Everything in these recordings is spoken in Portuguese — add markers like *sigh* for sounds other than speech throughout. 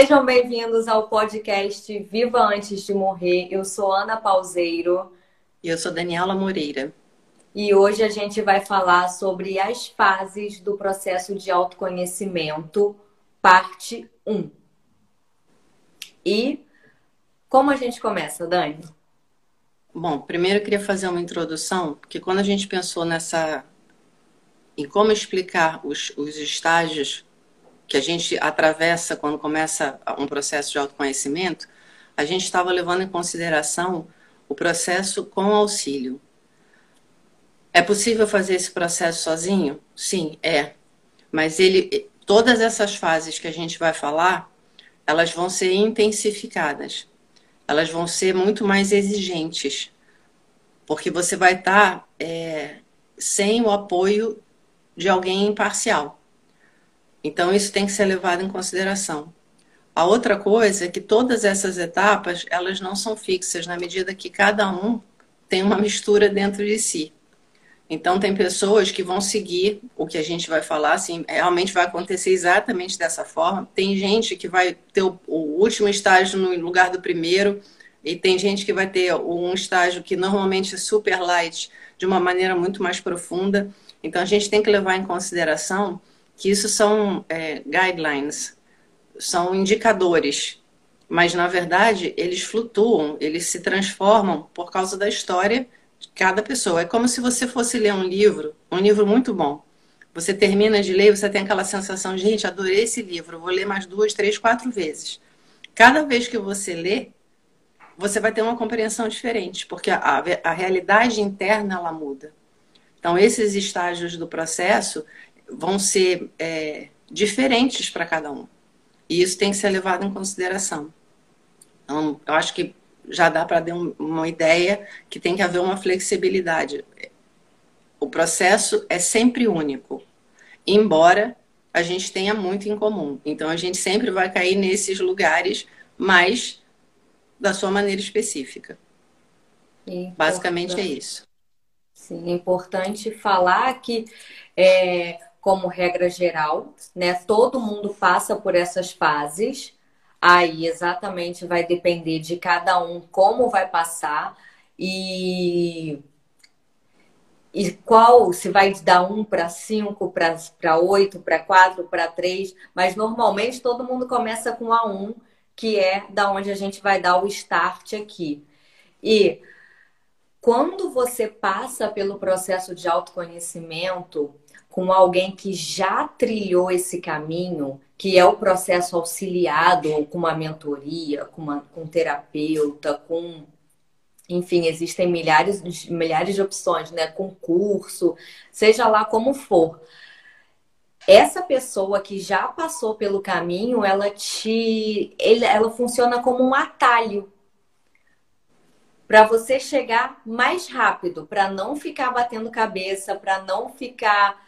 Sejam bem-vindos ao podcast Viva Antes de Morrer. Eu sou Ana Pauseiro. E eu sou Daniela Moreira. E hoje a gente vai falar sobre as fases do processo de autoconhecimento, parte 1. E como a gente começa, Dani? Bom, primeiro eu queria fazer uma introdução, porque quando a gente pensou nessa. em como explicar os, os estágios que a gente atravessa quando começa um processo de autoconhecimento, a gente estava levando em consideração o processo com auxílio. É possível fazer esse processo sozinho? Sim, é. Mas ele, todas essas fases que a gente vai falar, elas vão ser intensificadas. Elas vão ser muito mais exigentes. Porque você vai estar tá, é, sem o apoio de alguém imparcial. Então, isso tem que ser levado em consideração. A outra coisa é que todas essas etapas, elas não são fixas, na medida que cada um tem uma mistura dentro de si. Então, tem pessoas que vão seguir o que a gente vai falar, assim, realmente vai acontecer exatamente dessa forma. Tem gente que vai ter o, o último estágio no lugar do primeiro, e tem gente que vai ter um estágio que normalmente é super light, de uma maneira muito mais profunda. Então, a gente tem que levar em consideração que isso são é, guidelines, são indicadores, mas na verdade eles flutuam, eles se transformam por causa da história de cada pessoa. É como se você fosse ler um livro, um livro muito bom. Você termina de ler, você tem aquela sensação, gente, adorei esse livro, vou ler mais duas, três, quatro vezes. Cada vez que você lê, você vai ter uma compreensão diferente, porque a, a realidade interna ela muda. Então, esses estágios do processo, vão ser é, diferentes para cada um. E isso tem que ser levado em consideração. Então, eu acho que já dá para dar uma ideia que tem que haver uma flexibilidade. O processo é sempre único, embora a gente tenha muito em comum. Então, a gente sempre vai cair nesses lugares, mas da sua maneira específica. Basicamente é isso. Sim, é importante falar que é, como regra geral, né? Todo mundo passa por essas fases. Aí exatamente vai depender de cada um como vai passar e e qual se vai dar um para cinco, para oito, para quatro, para três, mas normalmente todo mundo começa com a um, que é da onde a gente vai dar o start aqui. E quando você passa pelo processo de autoconhecimento, com alguém que já trilhou esse caminho, que é o processo auxiliado, ou com uma mentoria, com, uma, com um terapeuta, com. Enfim, existem milhares, milhares de opções, né? Com curso, seja lá como for. Essa pessoa que já passou pelo caminho, ela te. ela funciona como um atalho para você chegar mais rápido, para não ficar batendo cabeça, para não ficar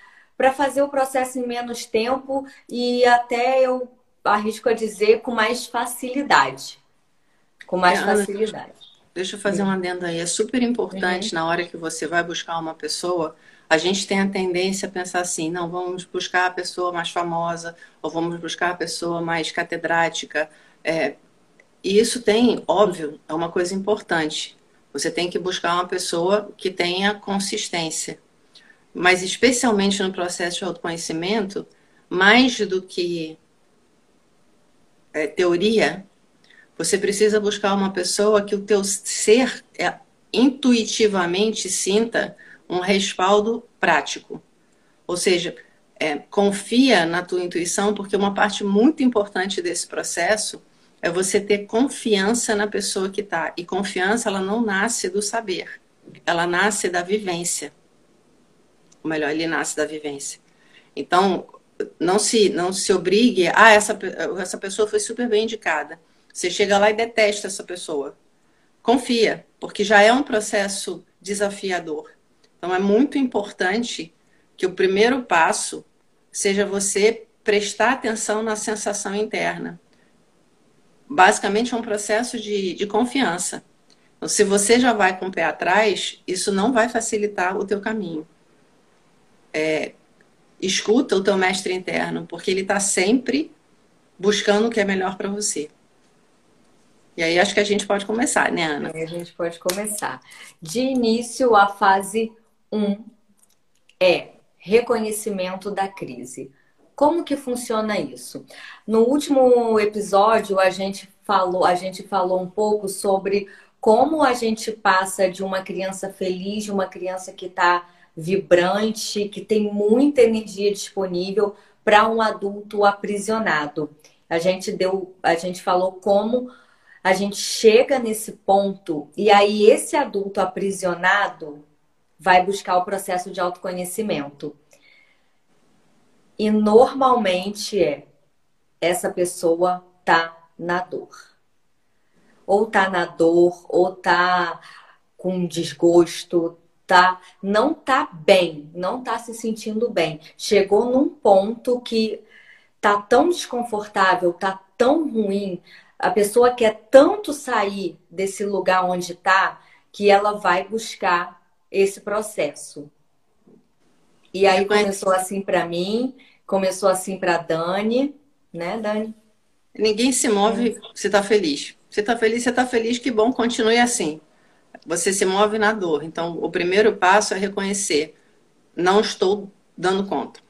para fazer o processo em menos tempo e até eu arrisco a dizer com mais facilidade. Com mais é, facilidade. Deixa eu fazer uma adendo aí. É super importante uhum. na hora que você vai buscar uma pessoa, a gente tem a tendência a pensar assim, não, vamos buscar a pessoa mais famosa, ou vamos buscar a pessoa mais catedrática. É, e isso tem, óbvio, é uma coisa importante. Você tem que buscar uma pessoa que tenha consistência mas especialmente no processo de autoconhecimento, mais do que é, teoria, você precisa buscar uma pessoa que o teu ser é, intuitivamente sinta um respaldo prático. Ou seja, é, confia na tua intuição, porque uma parte muito importante desse processo é você ter confiança na pessoa que está. E confiança, ela não nasce do saber, ela nasce da vivência ou melhor, ele nasce da vivência. Então, não se, não se obrigue, ah, essa, essa pessoa foi super bem indicada. Você chega lá e detesta essa pessoa. Confia, porque já é um processo desafiador. Então, é muito importante que o primeiro passo seja você prestar atenção na sensação interna. Basicamente, é um processo de, de confiança. Então, se você já vai com o pé atrás, isso não vai facilitar o teu caminho é, escuta o teu mestre interno, porque ele está sempre buscando o que é melhor para você. E aí acho que a gente pode começar, né, Ana? A gente pode começar. De início, a fase 1 é reconhecimento da crise. Como que funciona isso? No último episódio, a gente falou, a gente falou um pouco sobre como a gente passa de uma criança feliz, de uma criança que está vibrante, que tem muita energia disponível, para um adulto aprisionado. A gente deu, a gente falou como a gente chega nesse ponto e aí esse adulto aprisionado vai buscar o processo de autoconhecimento. E normalmente é essa pessoa tá na dor. Ou tá na dor, ou tá com desgosto, tá não tá bem, não tá se sentindo bem. Chegou num ponto que tá tão desconfortável, tá tão ruim, a pessoa quer tanto sair desse lugar onde tá que ela vai buscar esse processo. E aí começou assim para mim, Começou assim para Dani, né, Dani? Ninguém se move é. se está feliz. Se está feliz, você está feliz, que bom, continue assim. Você se move na dor. Então, o primeiro passo é reconhecer: não estou dando conta.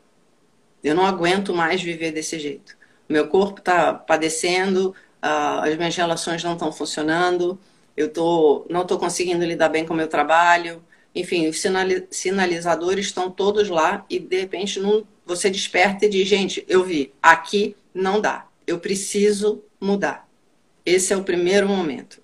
Eu não aguento mais viver desse jeito. Meu corpo está padecendo, as minhas relações não estão funcionando, eu tô, não estou conseguindo lidar bem com o meu trabalho. Enfim, os sinalizadores estão todos lá e, de repente, você desperta e diz, gente, eu vi, aqui não dá, eu preciso mudar. Esse é o primeiro momento.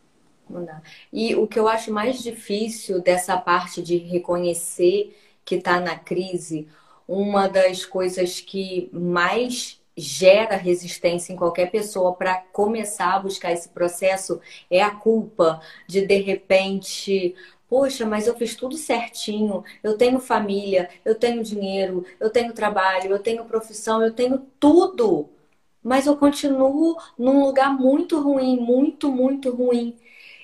Mudar. E o que eu acho mais difícil dessa parte de reconhecer que está na crise, uma das coisas que mais gera resistência em qualquer pessoa para começar a buscar esse processo é a culpa de de repente Poxa, mas eu fiz tudo certinho. Eu tenho família, eu tenho dinheiro, eu tenho trabalho, eu tenho profissão, eu tenho tudo. Mas eu continuo num lugar muito ruim, muito, muito ruim.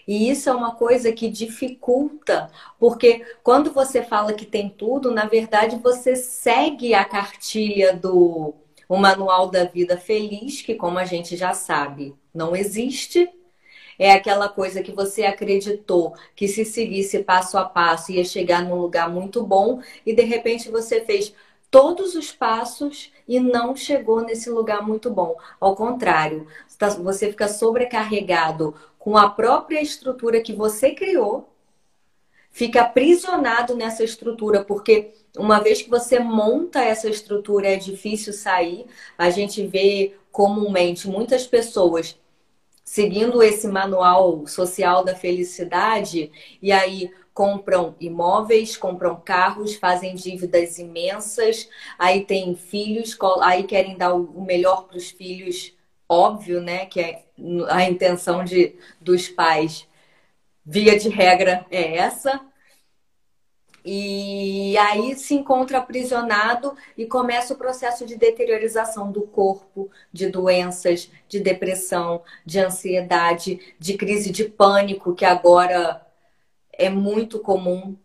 E isso é uma coisa que dificulta, porque quando você fala que tem tudo, na verdade você segue a cartilha do o Manual da Vida Feliz, que, como a gente já sabe, não existe é aquela coisa que você acreditou que se seguisse passo a passo ia chegar num lugar muito bom e de repente você fez todos os passos e não chegou nesse lugar muito bom. Ao contrário, tá, você fica sobrecarregado com a própria estrutura que você criou, fica aprisionado nessa estrutura, porque uma vez que você monta essa estrutura é difícil sair. A gente vê comumente muitas pessoas seguindo esse manual social da felicidade, e aí compram imóveis, compram carros, fazem dívidas imensas, aí tem filhos, aí querem dar o melhor para os filhos, óbvio, né? Que é a intenção de, dos pais, via de regra, é essa. E aí se encontra aprisionado e começa o processo de deteriorização do corpo, de doenças, de depressão, de ansiedade, de crise de pânico, que agora é muito comum.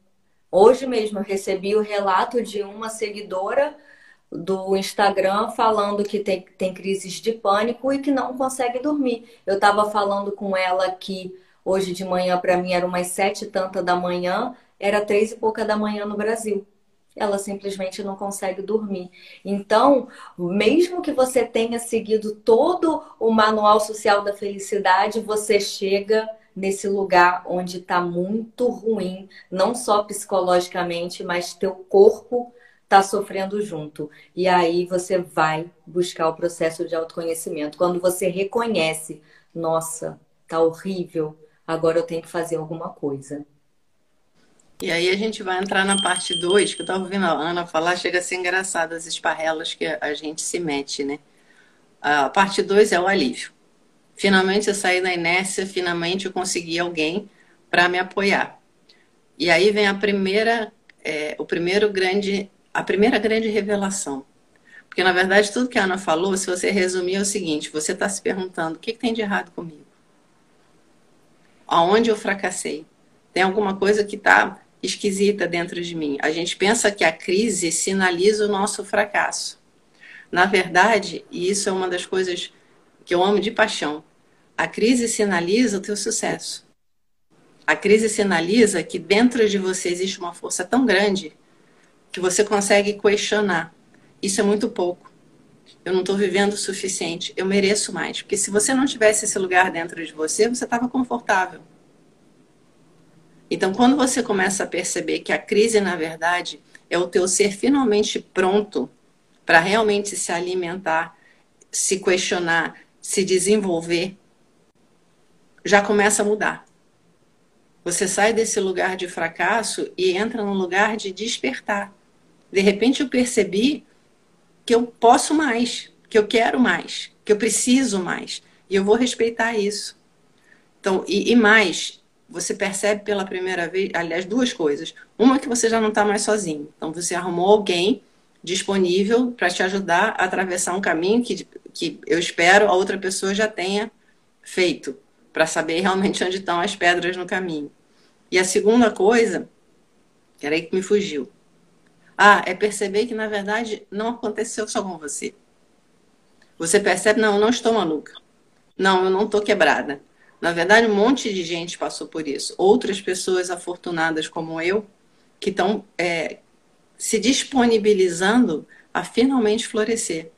Hoje mesmo eu recebi o relato de uma seguidora do Instagram falando que tem, tem crises de pânico e que não consegue dormir. Eu estava falando com ela que hoje de manhã, para mim, era umas sete e tanta da manhã era três e pouca da manhã no Brasil. Ela simplesmente não consegue dormir. Então, mesmo que você tenha seguido todo o manual social da felicidade, você chega nesse lugar onde está muito ruim, não só psicologicamente, mas teu corpo está sofrendo junto. E aí você vai buscar o processo de autoconhecimento. Quando você reconhece, nossa, tá horrível, agora eu tenho que fazer alguma coisa. E aí a gente vai entrar na parte 2, que eu estava ouvindo a Ana falar, chega a ser engraçado as esparrelas que a gente se mete, né? A parte 2 é o alívio. Finalmente eu saí da inércia, finalmente eu consegui alguém para me apoiar. E aí vem a primeira, é, o primeiro grande, a primeira grande revelação. Porque na verdade tudo que a Ana falou, se você resumir, é o seguinte: você está se perguntando o que, que tem de errado comigo? Aonde eu fracassei? Tem alguma coisa que está esquisita dentro de mim. A gente pensa que a crise sinaliza o nosso fracasso. Na verdade, e isso é uma das coisas que eu amo de paixão. A crise sinaliza o teu sucesso. A crise sinaliza que dentro de você existe uma força tão grande que você consegue questionar. Isso é muito pouco. Eu não estou vivendo o suficiente. Eu mereço mais. Porque se você não tivesse esse lugar dentro de você, você estava confortável. Então, quando você começa a perceber que a crise, na verdade, é o teu ser finalmente pronto para realmente se alimentar, se questionar, se desenvolver, já começa a mudar. Você sai desse lugar de fracasso e entra num lugar de despertar. De repente eu percebi que eu posso mais, que eu quero mais, que eu preciso mais. E eu vou respeitar isso. Então, e, e mais, você percebe pela primeira vez, aliás, duas coisas. Uma é que você já não está mais sozinho. Então, você arrumou alguém disponível para te ajudar a atravessar um caminho que, que eu espero a outra pessoa já tenha feito, para saber realmente *laughs* onde estão as pedras no caminho. E a segunda coisa, era aí que me fugiu. Ah, é perceber que na verdade não aconteceu só com você. Você percebe, não, eu não estou maluca. Não, eu não estou quebrada. Na verdade, um monte de gente passou por isso. Outras pessoas afortunadas como eu, que estão é, se disponibilizando a finalmente florescer.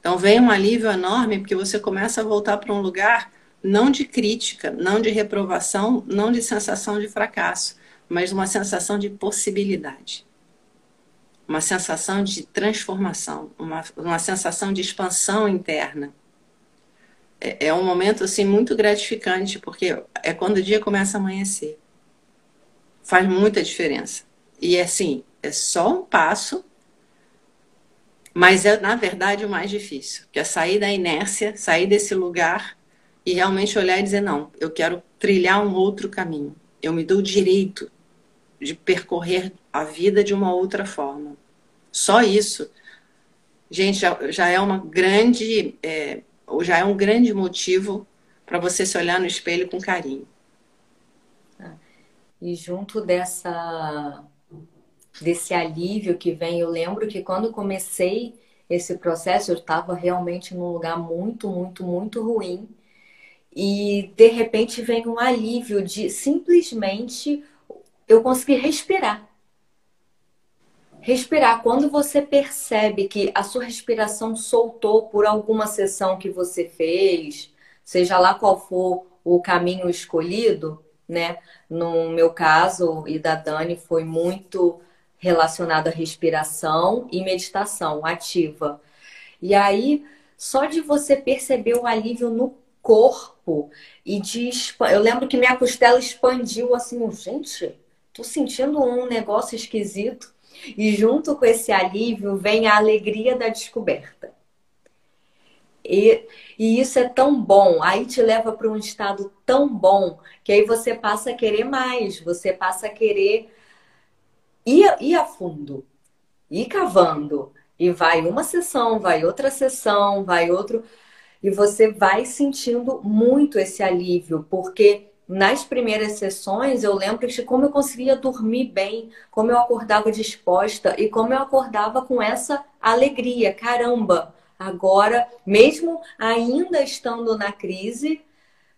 Então, vem um alívio enorme, porque você começa a voltar para um lugar não de crítica, não de reprovação, não de sensação de fracasso, mas uma sensação de possibilidade. Uma sensação de transformação, uma, uma sensação de expansão interna é, é um momento assim muito gratificante, porque é quando o dia começa a amanhecer. Faz muita diferença. E assim, é só um passo, mas é na verdade o mais difícil, que é sair da inércia, sair desse lugar e realmente olhar e dizer não, eu quero trilhar um outro caminho. Eu me dou direito de percorrer a vida de uma outra forma. Só isso, gente, já, já é uma grande é, já é um grande motivo para você se olhar no espelho com carinho. Tá. E junto dessa desse alívio que vem, eu lembro que quando comecei esse processo, eu estava realmente num lugar muito, muito, muito ruim. E de repente vem um alívio de simplesmente eu conseguir respirar respirar. Quando você percebe que a sua respiração soltou por alguma sessão que você fez, seja lá qual for o caminho escolhido, né? No meu caso e da Dani foi muito relacionado à respiração e meditação ativa. E aí, só de você perceber o alívio no corpo e de eu lembro que minha costela expandiu assim, gente, tô sentindo um negócio esquisito. E junto com esse alívio vem a alegria da descoberta. E, e isso é tão bom, aí te leva para um estado tão bom que aí você passa a querer mais, você passa a querer ir, ir a fundo, ir cavando. E vai uma sessão, vai outra sessão, vai outro. E você vai sentindo muito esse alívio, porque nas primeiras sessões, eu lembro de como eu conseguia dormir bem, como eu acordava disposta e como eu acordava com essa alegria. Caramba, agora, mesmo ainda estando na crise,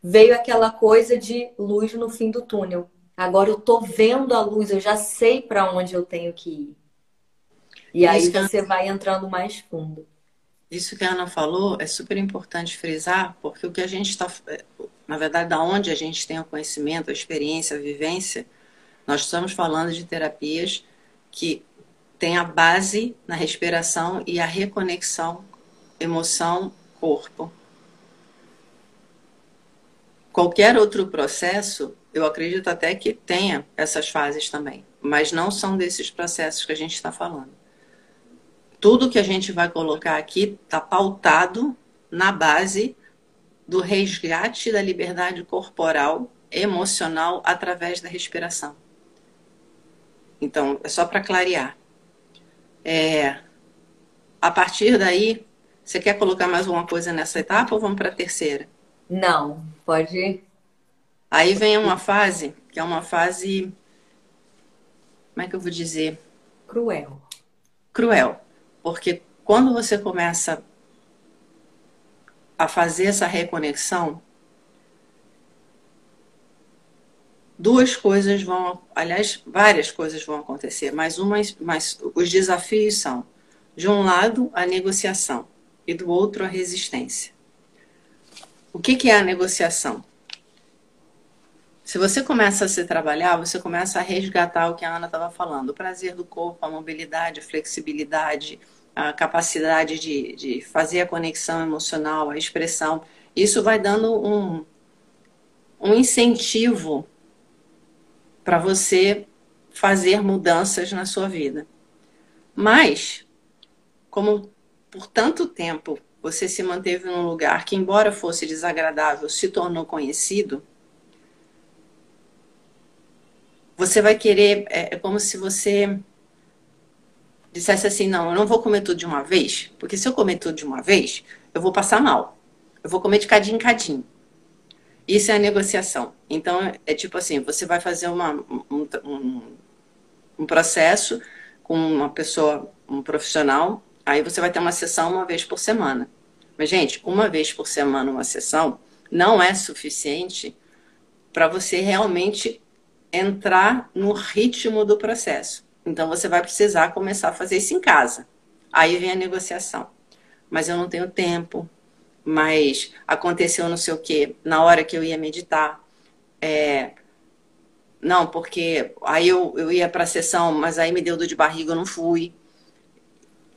veio aquela coisa de luz no fim do túnel. Agora eu tô vendo a luz, eu já sei para onde eu tenho que ir. E aí você vai entrando mais fundo. Isso que a Ana falou é super importante frisar, porque o que a gente está na verdade, da onde a gente tem o conhecimento, a experiência, a vivência, nós estamos falando de terapias que têm a base na respiração e a reconexão emoção-corpo. Qualquer outro processo, eu acredito até que tenha essas fases também, mas não são desses processos que a gente está falando. Tudo que a gente vai colocar aqui está pautado na base do resgate da liberdade corporal, emocional, através da respiração. Então, é só para clarear. É, a partir daí, você quer colocar mais alguma coisa nessa etapa ou vamos para a terceira? Não, pode ir. Aí vem uma fase, que é uma fase. Como é que eu vou dizer? Cruel. Cruel. Porque quando você começa a fazer essa reconexão, duas coisas vão, aliás, várias coisas vão acontecer, mas uma, mas os desafios são, de um lado, a negociação e do outro a resistência. O que, que é a negociação? Se você começa a se trabalhar, você começa a resgatar o que a Ana estava falando: o prazer do corpo, a mobilidade, a flexibilidade, a capacidade de, de fazer a conexão emocional, a expressão. Isso vai dando um, um incentivo para você fazer mudanças na sua vida. Mas, como por tanto tempo você se manteve num lugar que, embora fosse desagradável, se tornou conhecido, você vai querer. É, é como se você dissesse assim: não, eu não vou comer tudo de uma vez, porque se eu comer tudo de uma vez, eu vou passar mal. Eu vou comer de cadinho em cadinho. Isso é a negociação. Então, é tipo assim: você vai fazer uma, um, um, um processo com uma pessoa, um profissional, aí você vai ter uma sessão uma vez por semana. Mas, gente, uma vez por semana uma sessão não é suficiente para você realmente entrar no ritmo do processo. Então você vai precisar começar a fazer isso em casa. Aí vem a negociação. Mas eu não tenho tempo, mas aconteceu não sei o que na hora que eu ia meditar. É... Não, porque aí eu, eu ia para a sessão, mas aí me deu dor de barriga, eu não fui.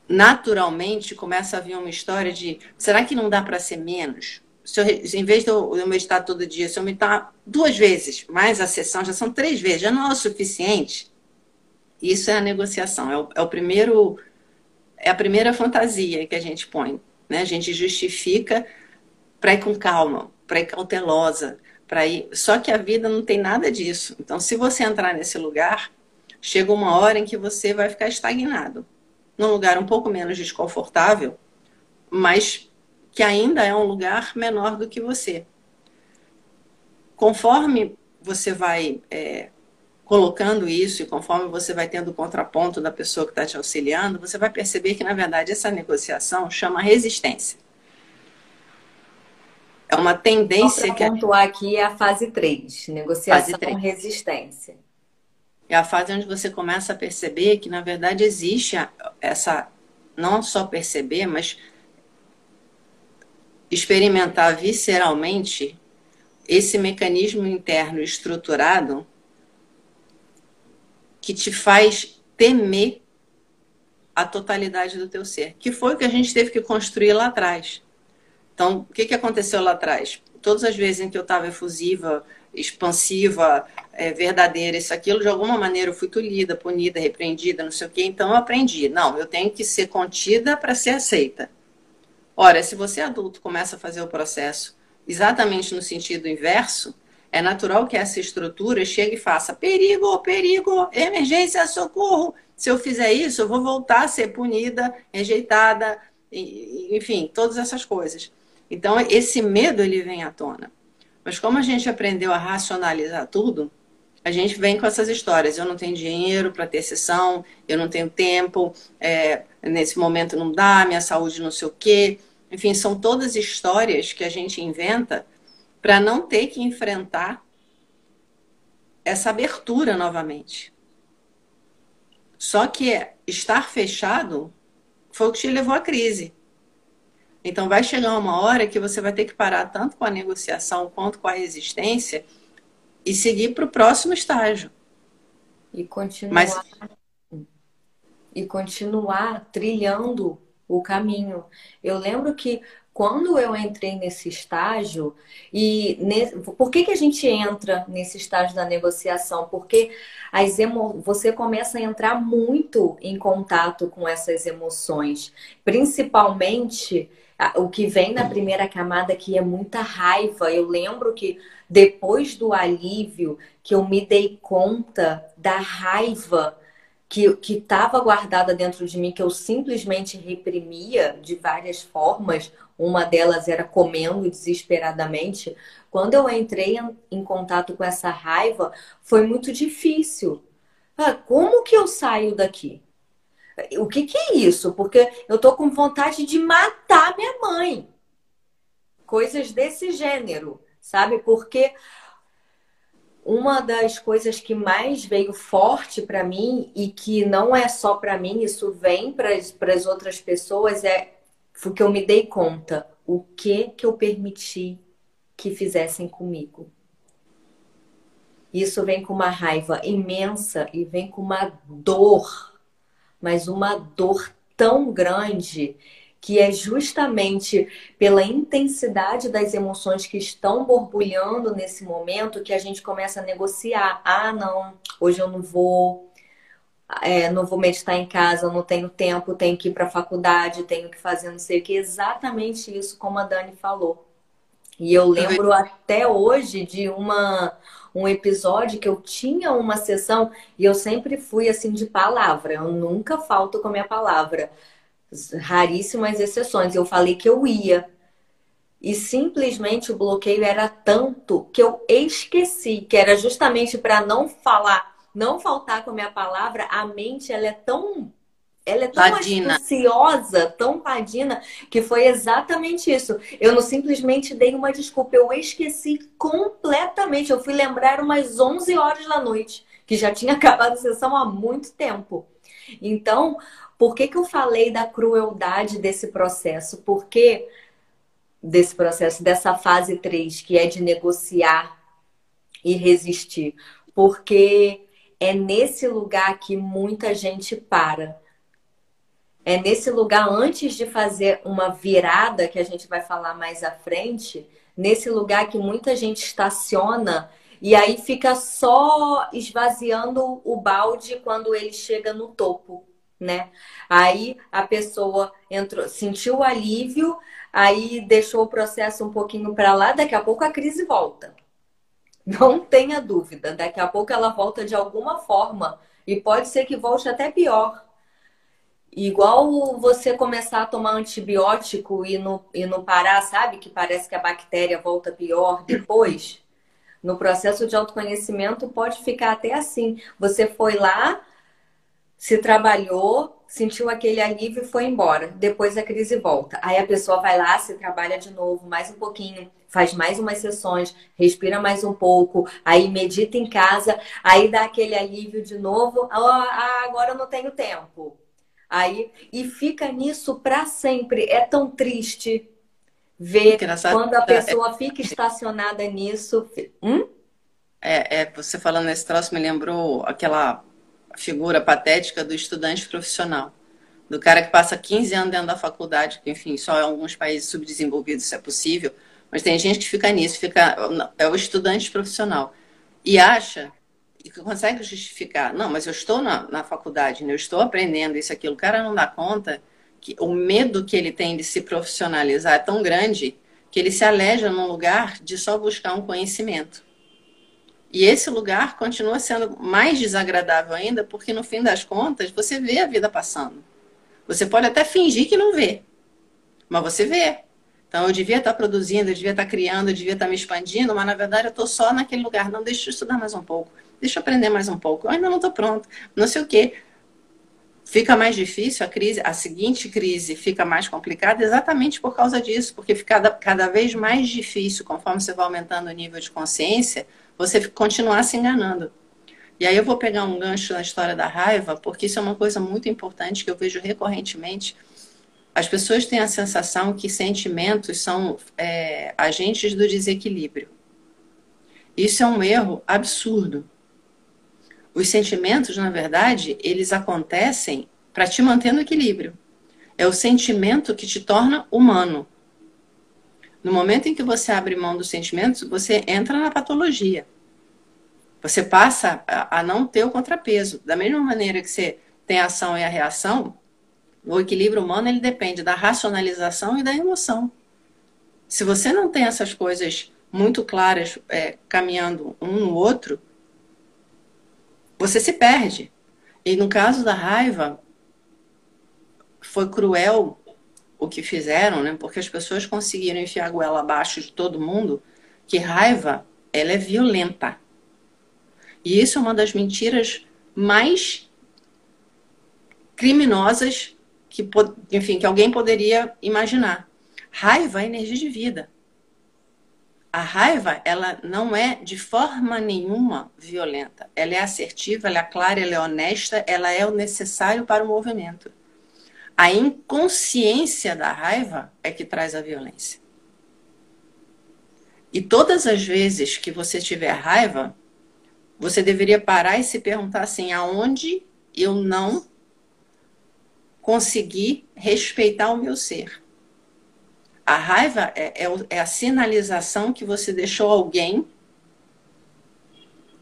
Naturalmente começa a vir uma história de será que não dá para ser menos? se eu, em vez de eu meditar todo dia, se eu meditar duas vezes, mais a sessão, já são três vezes, já não é o suficiente. Isso é a negociação, é o, é o primeiro, é a primeira fantasia que a gente põe. Né? A gente justifica para ir com calma, para ir cautelosa, para ir. Só que a vida não tem nada disso. Então, se você entrar nesse lugar, chega uma hora em que você vai ficar estagnado. Num lugar um pouco menos desconfortável, mas que ainda é um lugar menor do que você. Conforme você vai é, colocando isso e conforme você vai tendo o contraponto da pessoa que está te auxiliando, você vai perceber que, na verdade, essa negociação chama resistência. É uma tendência que. pontuar aqui é a fase 3, negociação com resistência. É a fase onde você começa a perceber que, na verdade, existe essa. Não só perceber, mas experimentar visceralmente esse mecanismo interno estruturado que te faz temer a totalidade do teu ser, que foi o que a gente teve que construir lá atrás. Então, o que, que aconteceu lá atrás? Todas as vezes em que eu estava efusiva, expansiva, é, verdadeira, isso, aquilo, de alguma maneira eu fui tolhida, punida, repreendida, não sei o quê, então eu aprendi. Não, eu tenho que ser contida para ser aceita. Ora, se você adulto começa a fazer o processo exatamente no sentido inverso, é natural que essa estrutura chegue e faça perigo, perigo, emergência, socorro. Se eu fizer isso, eu vou voltar a ser punida, rejeitada, enfim, todas essas coisas. Então, esse medo ele vem à tona. Mas como a gente aprendeu a racionalizar tudo, a gente vem com essas histórias. Eu não tenho dinheiro para ter sessão, eu não tenho tempo, é, nesse momento não dá, minha saúde não sei o quê. Enfim, são todas histórias que a gente inventa para não ter que enfrentar essa abertura novamente. Só que estar fechado foi o que te levou à crise. Então vai chegar uma hora que você vai ter que parar tanto com a negociação quanto com a resistência e seguir para o próximo estágio. E continuar Mas... e continuar trilhando o caminho. Eu lembro que quando eu entrei nesse estágio, e ne... por que, que a gente entra nesse estágio da negociação? Porque as emo... você começa a entrar muito em contato com essas emoções, principalmente o que vem na primeira camada, que é muita raiva. Eu lembro que depois do alívio, que eu me dei conta da raiva que estava guardada dentro de mim, que eu simplesmente reprimia de várias formas, uma delas era comendo desesperadamente. Quando eu entrei em contato com essa raiva, foi muito difícil. Ah, como que eu saio daqui? O que, que é isso? Porque eu tô com vontade de matar minha mãe. coisas desse gênero, sabe? Porque uma das coisas que mais veio forte para mim e que não é só para mim, isso vem para as outras pessoas é o que eu me dei conta, o que que eu permiti que fizessem comigo. Isso vem com uma raiva imensa e vem com uma dor, mas uma dor tão grande que é justamente pela intensidade das emoções que estão borbulhando nesse momento que a gente começa a negociar. Ah, não, hoje eu não vou, é, não vou meditar em casa, não tenho tempo, tenho que ir para a faculdade, tenho que fazer não sei o que. Exatamente isso, como a Dani falou. E eu lembro até hoje de uma um episódio que eu tinha uma sessão e eu sempre fui assim de palavra, eu nunca falto com a minha palavra raríssimas exceções. Eu falei que eu ia. E simplesmente o bloqueio era tanto que eu esqueci, que era justamente para não falar, não faltar com a minha palavra, a mente ela é tão ela é tão ansiosa, tão padina, que foi exatamente isso. Eu não simplesmente dei uma desculpa, eu esqueci completamente. Eu fui lembrar umas 11 horas da noite, que já tinha *laughs* acabado a sessão há muito tempo. Então, por que, que eu falei da crueldade desse processo? Porque desse processo, dessa fase 3, que é de negociar e resistir. Porque é nesse lugar que muita gente para. É nesse lugar, antes de fazer uma virada, que a gente vai falar mais à frente, nesse lugar que muita gente estaciona e aí fica só esvaziando o balde quando ele chega no topo né? Aí a pessoa entrou, sentiu o alívio, aí deixou o processo um pouquinho para lá, daqui a pouco a crise volta. Não tenha dúvida, daqui a pouco ela volta de alguma forma e pode ser que volte até pior. Igual você começar a tomar antibiótico e não, e não parar, sabe? Que parece que a bactéria volta pior depois. No processo de autoconhecimento pode ficar até assim. Você foi lá, se trabalhou, sentiu aquele alívio e foi embora. Depois a crise volta. Aí a pessoa vai lá, se trabalha de novo, mais um pouquinho, faz mais umas sessões, respira mais um pouco, aí medita em casa, aí dá aquele alívio de novo. Ah, agora eu não tenho tempo. Aí e fica nisso para sempre. É tão triste ver Engraçado. quando a pessoa fica estacionada nisso. Hum? É, é, você falando esse troço me lembrou aquela figura patética do estudante profissional. Do cara que passa 15 anos dentro da faculdade, que, enfim, só em alguns países subdesenvolvidos isso é possível, mas tem gente que fica nisso, fica é o estudante profissional. E acha e consegue justificar, não, mas eu estou na, na faculdade, né? eu estou aprendendo isso, aquilo. O cara não dá conta que o medo que ele tem de se profissionalizar é tão grande que ele se aleja num lugar de só buscar um conhecimento. E esse lugar continua sendo mais desagradável ainda, porque no fim das contas você vê a vida passando. Você pode até fingir que não vê, mas você vê. Então eu devia estar produzindo, eu devia estar criando, eu devia estar me expandindo, mas na verdade eu estou só naquele lugar. Não, deixa eu estudar mais um pouco, deixa eu aprender mais um pouco. Eu ainda não estou pronto, não sei o quê. Fica mais difícil a crise, a seguinte crise fica mais complicada exatamente por causa disso, porque fica cada, cada vez mais difícil, conforme você vai aumentando o nível de consciência, você continuar se enganando. E aí eu vou pegar um gancho na história da raiva, porque isso é uma coisa muito importante que eu vejo recorrentemente. As pessoas têm a sensação que sentimentos são é, agentes do desequilíbrio. Isso é um erro absurdo. Os sentimentos, na verdade, eles acontecem para te manter no equilíbrio. É o sentimento que te torna humano. No momento em que você abre mão dos sentimentos, você entra na patologia. Você passa a, não ter o contrapeso. Da mesma maneira que você tem a ação e a reação, o equilíbrio humano ele depende da racionalização e da emoção. Se você não tem essas coisas muito claras é, caminhando um no outro, você se perde. E no caso da raiva, foi cruel o que fizeram, né? Porque as pessoas conseguiram enfiar a goela abaixo de todo mundo, que raiva, ela é violenta. E isso é uma das mentiras mais criminosas que, enfim, que alguém poderia imaginar. Raiva é energia de vida. A raiva, ela não é de forma nenhuma violenta. Ela é assertiva, ela é clara, ela é honesta, ela é o necessário para o movimento. A inconsciência da raiva é que traz a violência. E todas as vezes que você tiver raiva, você deveria parar e se perguntar assim: aonde eu não consegui respeitar o meu ser? A raiva é, é, é a sinalização que você deixou alguém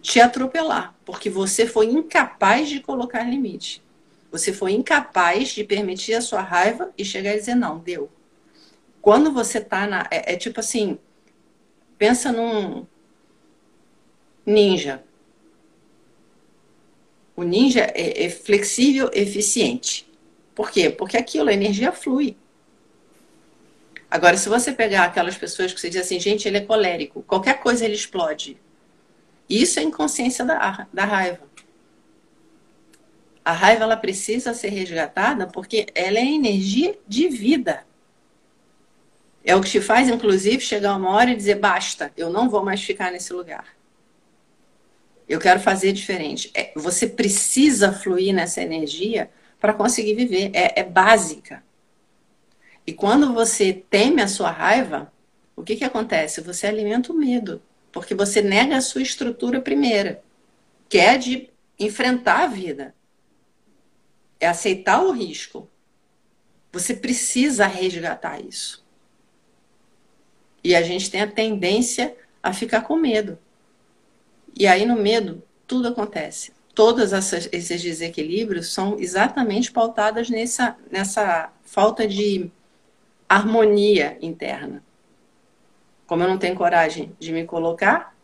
te atropelar, porque você foi incapaz de colocar limite. Você foi incapaz de permitir a sua raiva e chegar e dizer não, deu. Quando você tá na. É, é tipo assim, pensa num ninja. O ninja é, é flexível, eficiente. Por quê? Porque aquilo, a energia flui. Agora, se você pegar aquelas pessoas que você diz assim, gente, ele é colérico, qualquer coisa ele explode. Isso é inconsciência da, da raiva. A raiva ela precisa ser resgatada porque ela é energia de vida. É o que te faz, inclusive, chegar uma hora e dizer: basta, eu não vou mais ficar nesse lugar. Eu quero fazer diferente. É, você precisa fluir nessa energia para conseguir viver. É, é básica. E quando você teme a sua raiva, o que, que acontece? Você alimenta o medo, porque você nega a sua estrutura primeira, que é de enfrentar a vida, é aceitar o risco. Você precisa resgatar isso. E a gente tem a tendência a ficar com medo. E aí no medo tudo acontece. Todos esses desequilíbrios são exatamente pautados nessa, nessa falta de harmonia interna. Como eu não tenho coragem de me colocar,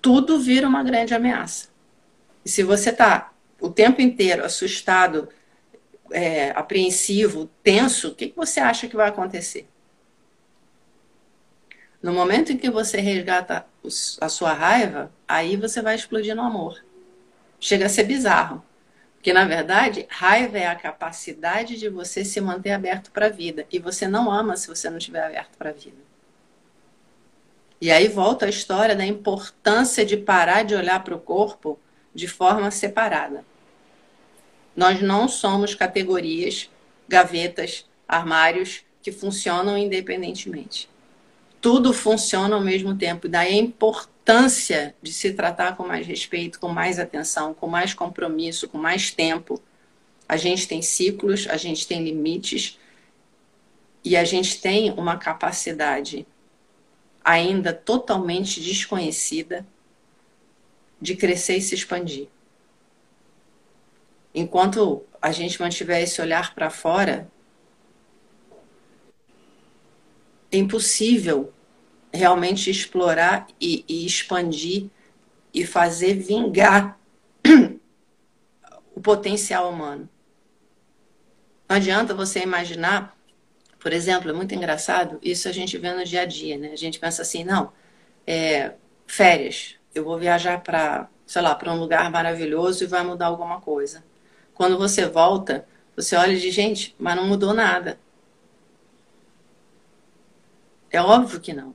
tudo vira uma grande ameaça. E se você está o tempo inteiro assustado, é, apreensivo, tenso, o que, que você acha que vai acontecer? No momento em que você resgata a sua raiva, aí você vai explodir no amor. Chega a ser bizarro. Porque, na verdade, raiva é a capacidade de você se manter aberto para a vida. E você não ama se você não estiver aberto para a vida. E aí volta a história da importância de parar de olhar para o corpo de forma separada. Nós não somos categorias, gavetas, armários que funcionam independentemente. Tudo funciona ao mesmo tempo. Daí a importância de se tratar com mais respeito, com mais atenção, com mais compromisso, com mais tempo. A gente tem ciclos, a gente tem limites e a gente tem uma capacidade ainda totalmente desconhecida de crescer e se expandir. Enquanto a gente mantiver esse olhar para fora, é impossível realmente explorar e, e expandir e fazer vingar *clears throat* o potencial humano. Não adianta você imaginar, por exemplo, é muito engraçado, isso a gente vê no dia a dia, né? A gente pensa assim, não, é, férias, eu vou viajar para, sei lá, para um lugar maravilhoso e vai mudar alguma coisa. Quando você volta, você olha e diz, gente, mas não mudou nada. É óbvio que não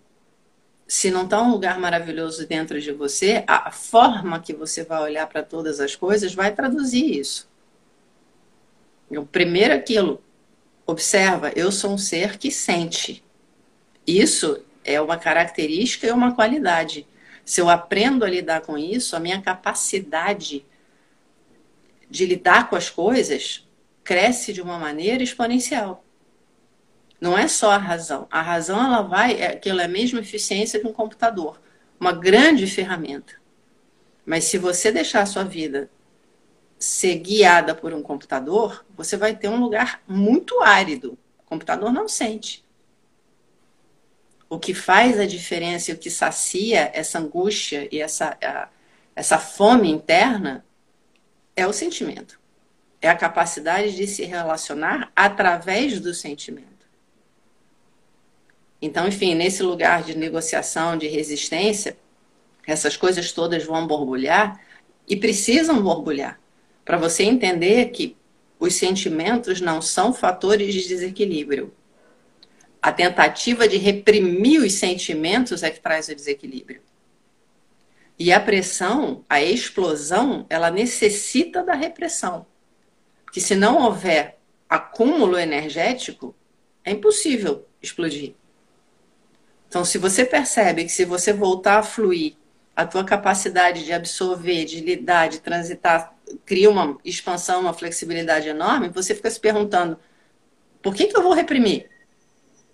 se não está um lugar maravilhoso dentro de você, a forma que você vai olhar para todas as coisas vai traduzir isso. O primeiro aquilo, observa, eu sou um ser que sente. Isso é uma característica e uma qualidade. Se eu aprendo a lidar com isso, a minha capacidade de lidar com as coisas cresce de uma maneira exponencial. Não é só a razão. A razão ela vai, é aquilo é a mesma eficiência que um computador, uma grande ferramenta. Mas se você deixar a sua vida ser guiada por um computador, você vai ter um lugar muito árido. O computador não sente. O que faz a diferença e o que sacia essa angústia e essa, essa fome interna é o sentimento. É a capacidade de se relacionar através do sentimento. Então, enfim, nesse lugar de negociação, de resistência, essas coisas todas vão borbulhar e precisam borbulhar para você entender que os sentimentos não são fatores de desequilíbrio. a tentativa de reprimir os sentimentos é que traz o desequilíbrio. E a pressão, a explosão, ela necessita da repressão. Que se não houver acúmulo energético, é impossível explodir. Então, se você percebe que se você voltar a fluir, a tua capacidade de absorver, de lidar, de transitar, cria uma expansão, uma flexibilidade enorme, você fica se perguntando: por que, que eu vou reprimir?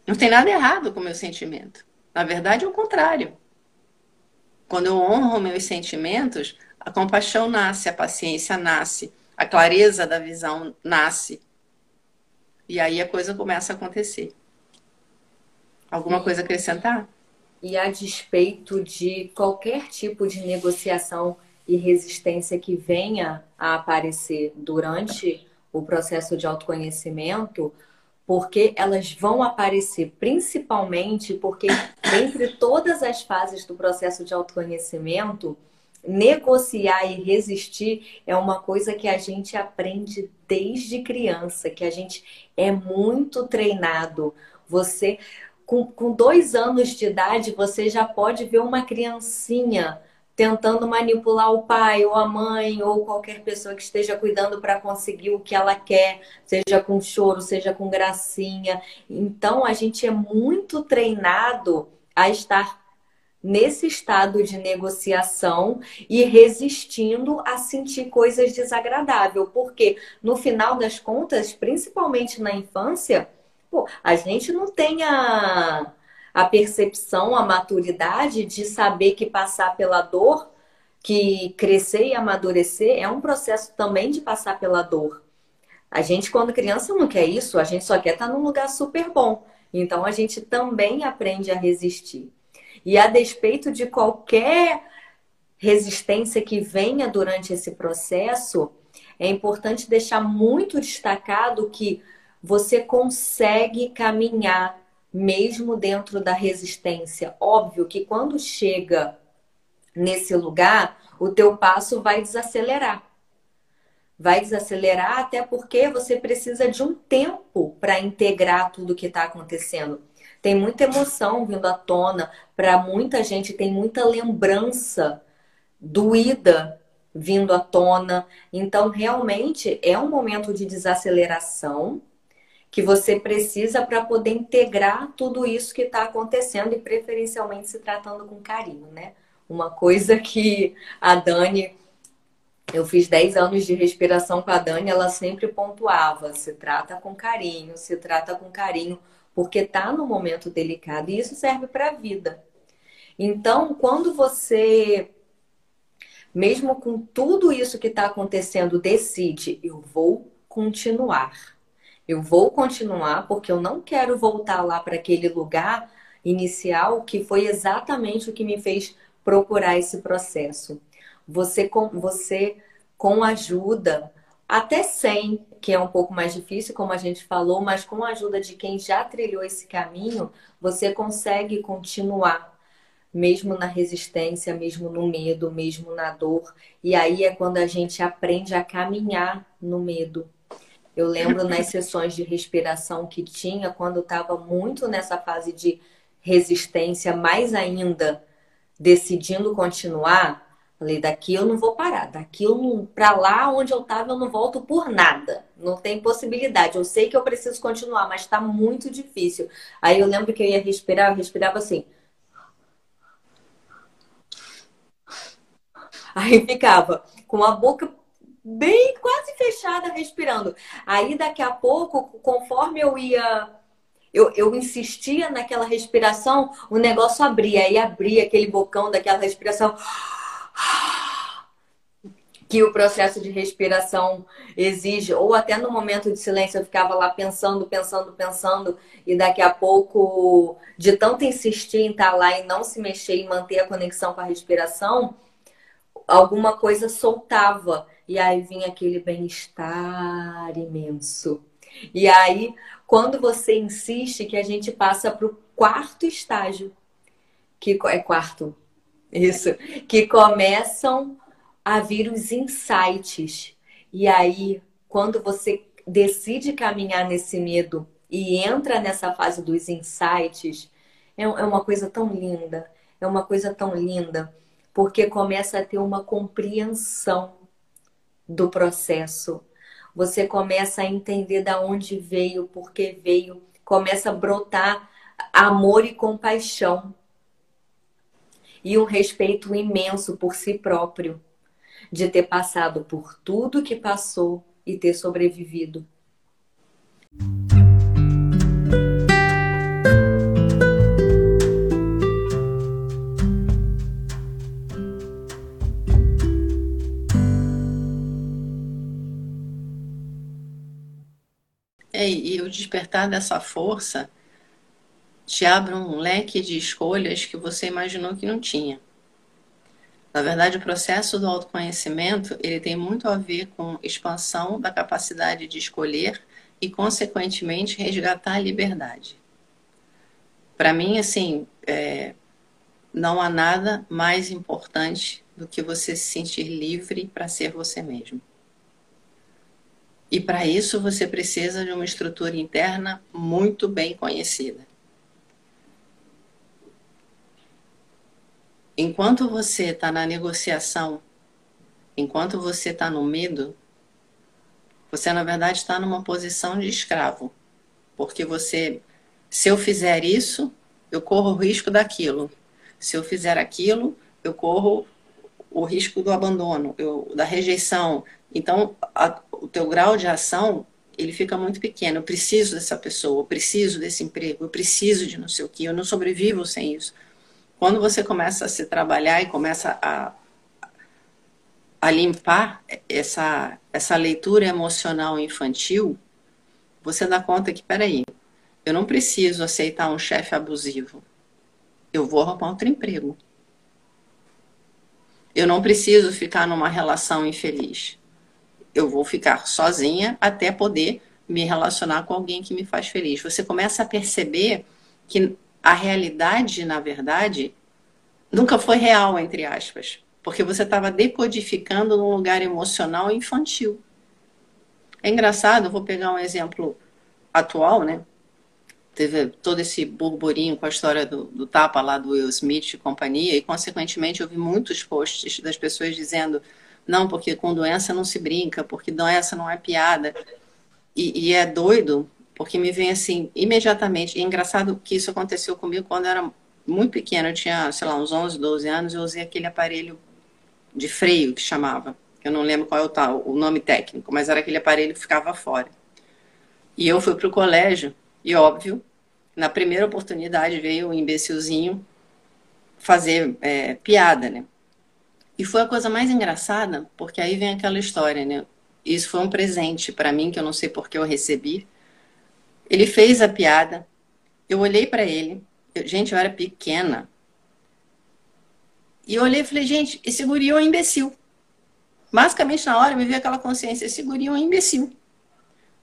Não tem nada errado com o meu sentimento. Na verdade, é o contrário. Quando eu honro meus sentimentos, a compaixão nasce, a paciência nasce, a clareza da visão nasce. E aí a coisa começa a acontecer. Alguma coisa a acrescentar? E a despeito de qualquer tipo de negociação e resistência que venha a aparecer durante o processo de autoconhecimento, porque elas vão aparecer principalmente porque entre todas as fases do processo de autoconhecimento, negociar e resistir é uma coisa que a gente aprende desde criança, que a gente é muito treinado. Você com, com dois anos de idade, você já pode ver uma criancinha tentando manipular o pai ou a mãe ou qualquer pessoa que esteja cuidando para conseguir o que ela quer, seja com choro, seja com gracinha. Então a gente é muito treinado a estar nesse estado de negociação e resistindo a sentir coisas desagradáveis, porque no final das contas, principalmente na infância, Pô, a gente não tem a, a percepção, a maturidade de saber que passar pela dor, que crescer e amadurecer é um processo também de passar pela dor. A gente, quando criança, não quer isso, a gente só quer estar num lugar super bom. Então, a gente também aprende a resistir. E a despeito de qualquer resistência que venha durante esse processo, é importante deixar muito destacado que você consegue caminhar mesmo dentro da resistência. Óbvio que quando chega nesse lugar, o teu passo vai desacelerar. Vai desacelerar até porque você precisa de um tempo para integrar tudo que está acontecendo. Tem muita emoção vindo à tona, para muita gente tem muita lembrança doída vindo à tona. Então, realmente é um momento de desaceleração que você precisa para poder integrar tudo isso que está acontecendo e preferencialmente se tratando com carinho, né? Uma coisa que a Dani, eu fiz 10 anos de respiração com a Dani, ela sempre pontuava: se trata com carinho, se trata com carinho, porque está no momento delicado e isso serve para a vida. Então, quando você, mesmo com tudo isso que está acontecendo, decide, eu vou continuar eu vou continuar porque eu não quero voltar lá para aquele lugar inicial que foi exatamente o que me fez procurar esse processo. Você com, você com ajuda, até sem, que é um pouco mais difícil, como a gente falou, mas com a ajuda de quem já trilhou esse caminho, você consegue continuar, mesmo na resistência, mesmo no medo, mesmo na dor. E aí é quando a gente aprende a caminhar no medo eu lembro nas sessões de respiração que tinha, quando estava muito nessa fase de resistência, mais ainda decidindo continuar, falei, daqui eu não vou parar, daqui eu para lá onde eu estava eu não volto por nada, não tem possibilidade. Eu sei que eu preciso continuar, mas está muito difícil. Aí eu lembro que eu ia respirar, eu respirava assim. Aí ficava com a boca bem quase fechada, respirando. Aí daqui a pouco, conforme eu ia. Eu, eu insistia naquela respiração, o negócio abria, aí abria aquele bocão daquela respiração. Que o processo de respiração exige, ou até no momento de silêncio eu ficava lá pensando, pensando, pensando, e daqui a pouco, de tanto insistir em estar lá e não se mexer e manter a conexão com a respiração, alguma coisa soltava. E aí vinha aquele bem-estar imenso. E aí, quando você insiste, que a gente passa para o quarto estágio, que é quarto, isso, que começam a vir os insights. E aí, quando você decide caminhar nesse medo e entra nessa fase dos insights, é, é uma coisa tão linda, é uma coisa tão linda, porque começa a ter uma compreensão do processo. Você começa a entender da onde veio, por que veio, começa a brotar amor e compaixão e um respeito imenso por si próprio, de ter passado por tudo que passou e ter sobrevivido. É, e o despertar dessa força te abre um leque de escolhas que você imaginou que não tinha. Na verdade, o processo do autoconhecimento ele tem muito a ver com expansão da capacidade de escolher e, consequentemente, resgatar a liberdade. Para mim, assim, é, não há nada mais importante do que você se sentir livre para ser você mesmo. E para isso você precisa de uma estrutura interna muito bem conhecida. Enquanto você está na negociação, enquanto você está no medo, você na verdade está numa posição de escravo. Porque você, se eu fizer isso, eu corro o risco daquilo. Se eu fizer aquilo, eu corro o risco do abandono, eu, da rejeição. Então, a, o teu grau de ação ele fica muito pequeno. Eu preciso dessa pessoa, eu preciso desse emprego, eu preciso de não sei o que, eu não sobrevivo sem isso. Quando você começa a se trabalhar e começa a, a limpar essa, essa leitura emocional infantil, você dá conta que, peraí, eu não preciso aceitar um chefe abusivo. Eu vou arrumar outro emprego. Eu não preciso ficar numa relação infeliz. Eu vou ficar sozinha até poder me relacionar com alguém que me faz feliz. Você começa a perceber que a realidade, na verdade, nunca foi real, entre aspas, porque você estava decodificando num lugar emocional infantil. É engraçado, eu vou pegar um exemplo atual, né? Teve todo esse burburinho com a história do, do tapa lá do Will Smith e companhia, e consequentemente eu vi muitos posts das pessoas dizendo não, porque com doença não se brinca, porque doença não é piada. E, e é doido, porque me vem assim, imediatamente. E é engraçado que isso aconteceu comigo quando eu era muito pequena, eu tinha, sei lá, uns 11, 12 anos, eu usei aquele aparelho de freio que chamava. Eu não lembro qual é o, tal, o nome técnico, mas era aquele aparelho que ficava fora. E eu fui para o colégio, e óbvio, na primeira oportunidade veio um imbecilzinho fazer é, piada, né? E foi a coisa mais engraçada, porque aí vem aquela história, né? Isso foi um presente para mim, que eu não sei por que eu recebi. Ele fez a piada, eu olhei para ele, eu, gente, eu era pequena. E eu olhei e falei, gente, esse guri é um imbecil. Basicamente, na hora, me veio aquela consciência, esse guri é um imbecil.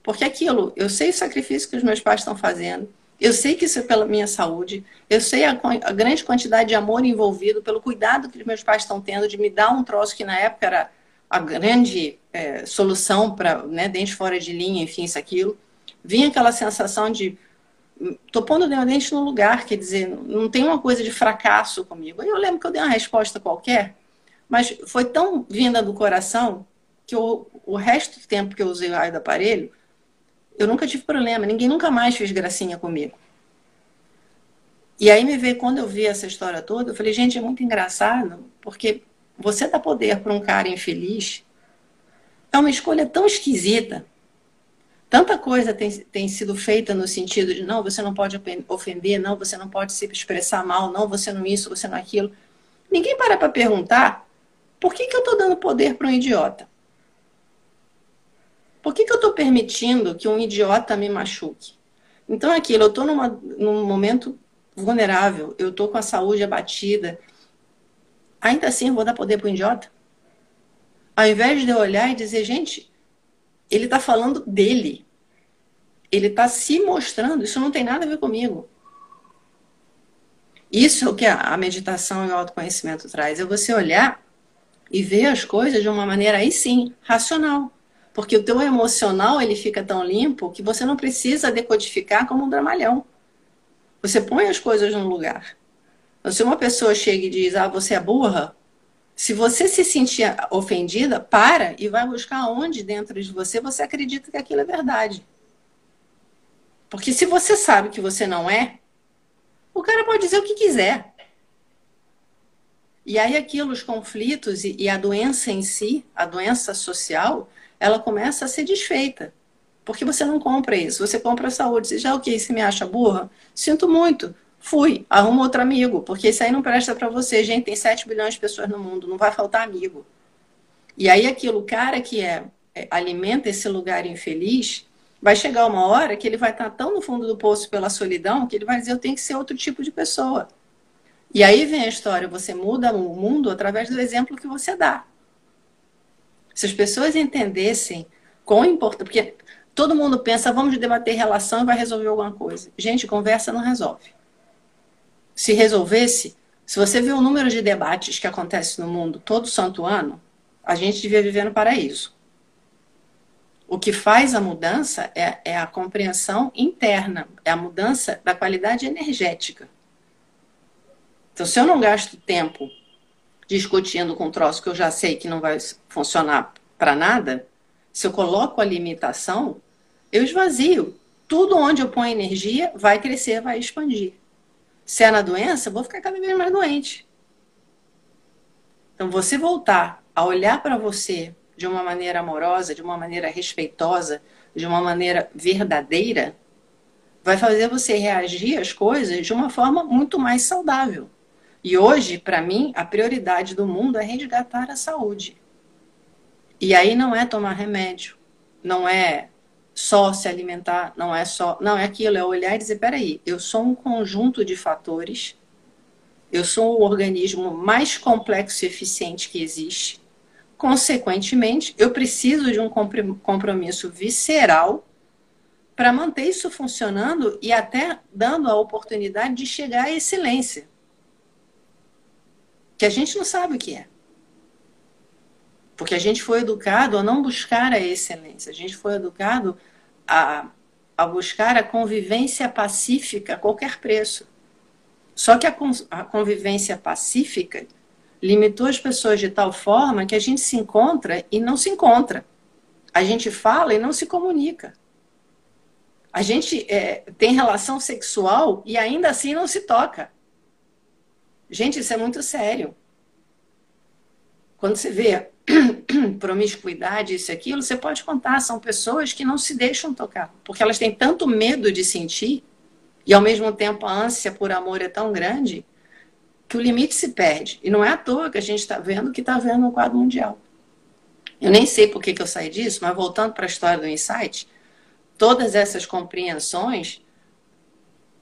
Porque aquilo, eu sei o sacrifício que os meus pais estão fazendo, eu sei que isso é pela minha saúde, eu sei a, a grande quantidade de amor envolvido, pelo cuidado que meus pais estão tendo de me dar um troço que na época era a grande é, solução para né, dente fora de linha, enfim, isso, aquilo. Vinha aquela sensação de tô pondo o dente no lugar, quer dizer, não tem uma coisa de fracasso comigo. Eu lembro que eu dei uma resposta qualquer, mas foi tão vinda do coração que eu, o resto do tempo que eu usei o raio do aparelho, eu nunca tive problema, ninguém nunca mais fez gracinha comigo. E aí me veio, quando eu vi essa história toda, eu falei, gente, é muito engraçado, porque você dá poder para um cara infeliz é uma escolha tão esquisita Tanta coisa tem, tem sido feita no sentido de não, você não pode ofender, não, você não pode se expressar mal, não, você não isso, você não aquilo. Ninguém para para perguntar por que, que eu estou dando poder para um idiota? Por que, que eu estou permitindo que um idiota me machuque? Então, aquilo, eu estou num momento vulnerável, eu estou com a saúde abatida. Ainda assim, eu vou dar poder para o idiota? Ao invés de eu olhar e dizer, gente, ele está falando dele. Ele está se mostrando. Isso não tem nada a ver comigo. Isso é o que a meditação e o autoconhecimento traz. É você olhar e ver as coisas de uma maneira aí sim, racional. Porque o teu emocional ele fica tão limpo que você não precisa decodificar como um dramalhão. Você põe as coisas no lugar. Então, se uma pessoa chega e diz, ah, você é burra, se você se sentir ofendida, para e vai buscar onde dentro de você você acredita que aquilo é verdade. Porque se você sabe que você não é, o cara pode dizer o que quiser. E aí aquilo, os conflitos e, e a doença em si, a doença social, ela começa a ser desfeita. Porque você não compra isso, você compra a saúde. Você já o que? Você me acha burra? Sinto muito. Fui, arruma outro amigo, porque isso aí não presta para você. Gente, tem 7 bilhões de pessoas no mundo, não vai faltar amigo. E aí aquilo, o cara que é, é alimenta esse lugar infeliz, vai chegar uma hora que ele vai estar tão no fundo do poço pela solidão que ele vai dizer eu tenho que ser outro tipo de pessoa. E aí vem a história, você muda o mundo através do exemplo que você dá. Se as pessoas entendessem quão importante, porque todo mundo pensa, vamos debater relação e vai resolver alguma coisa. Gente, conversa não resolve. Se resolvesse, se você vê o número de debates que acontece no mundo todo santo ano, a gente devia viver no paraíso. O que faz a mudança é, é a compreensão interna, é a mudança da qualidade energética. Então, se eu não gasto tempo discutindo com um troço que eu já sei que não vai funcionar para nada, se eu coloco a limitação, eu esvazio. Tudo onde eu ponho energia vai crescer, vai expandir. Se é na doença, eu vou ficar cada vez mais doente. Então, você voltar a olhar para você de uma maneira amorosa, de uma maneira respeitosa, de uma maneira verdadeira, vai fazer você reagir às coisas de uma forma muito mais saudável. E hoje, para mim, a prioridade do mundo é resgatar a saúde. E aí não é tomar remédio, não é só se alimentar, não é só. Não, é aquilo, é olhar e dizer: peraí, eu sou um conjunto de fatores, eu sou o organismo mais complexo e eficiente que existe. Consequentemente, eu preciso de um compromisso visceral para manter isso funcionando e até dando a oportunidade de chegar à excelência. Que a gente não sabe o que é. Porque a gente foi educado a não buscar a excelência, a gente foi educado a, a buscar a convivência pacífica a qualquer preço. Só que a, a convivência pacífica limitou as pessoas de tal forma que a gente se encontra e não se encontra. A gente fala e não se comunica. A gente é, tem relação sexual e ainda assim não se toca. Gente, isso é muito sério. Quando você vê *clears throat* promiscuidade, isso e aquilo, você pode contar, são pessoas que não se deixam tocar, porque elas têm tanto medo de sentir, e ao mesmo tempo a ânsia por amor é tão grande, que o limite se perde. E não é à toa que a gente está vendo que está vendo no quadro mundial. Eu nem sei por que, que eu saí disso, mas voltando para a história do insight, todas essas compreensões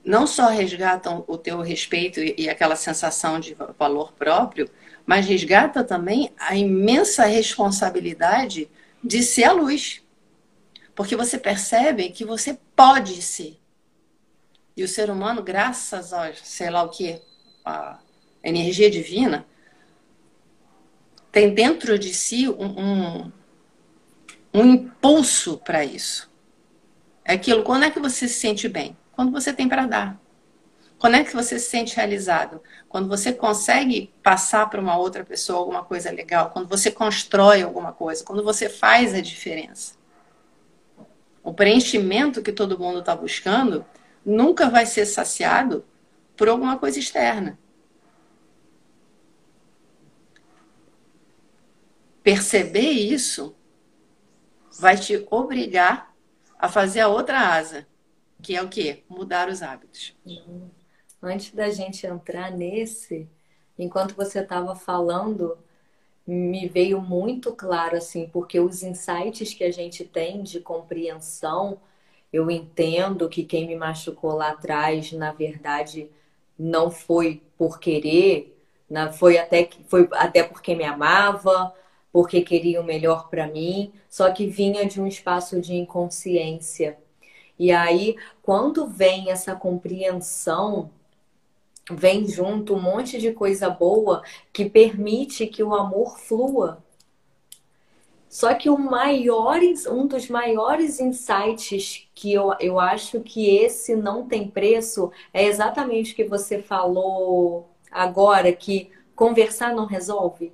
não só resgatam o teu respeito e aquela sensação de valor próprio, mas resgata também a imensa responsabilidade de ser a luz. Porque você percebe que você pode ser. E o ser humano, graças a, sei lá o que, a energia divina, tem dentro de si um, um, um impulso para isso. É aquilo, quando é que você se sente bem? Quando você tem para dar. Quando é que você se sente realizado? Quando você consegue passar para uma outra pessoa alguma coisa legal, quando você constrói alguma coisa, quando você faz a diferença. O preenchimento que todo mundo está buscando nunca vai ser saciado por alguma coisa externa. Perceber isso vai te obrigar a fazer a outra asa, que é o quê? Mudar os hábitos. Antes da gente entrar nesse, enquanto você estava falando, me veio muito claro assim, porque os insights que a gente tem de compreensão, eu entendo que quem me machucou lá atrás, na verdade, não foi por querer, foi até foi até porque me amava, porque queria o melhor para mim, só que vinha de um espaço de inconsciência. E aí, quando vem essa compreensão, vem junto um monte de coisa boa que permite que o amor flua. Só que o maior, um dos maiores insights que eu, eu acho que esse não tem preço é exatamente o que você falou agora, que conversar não resolve.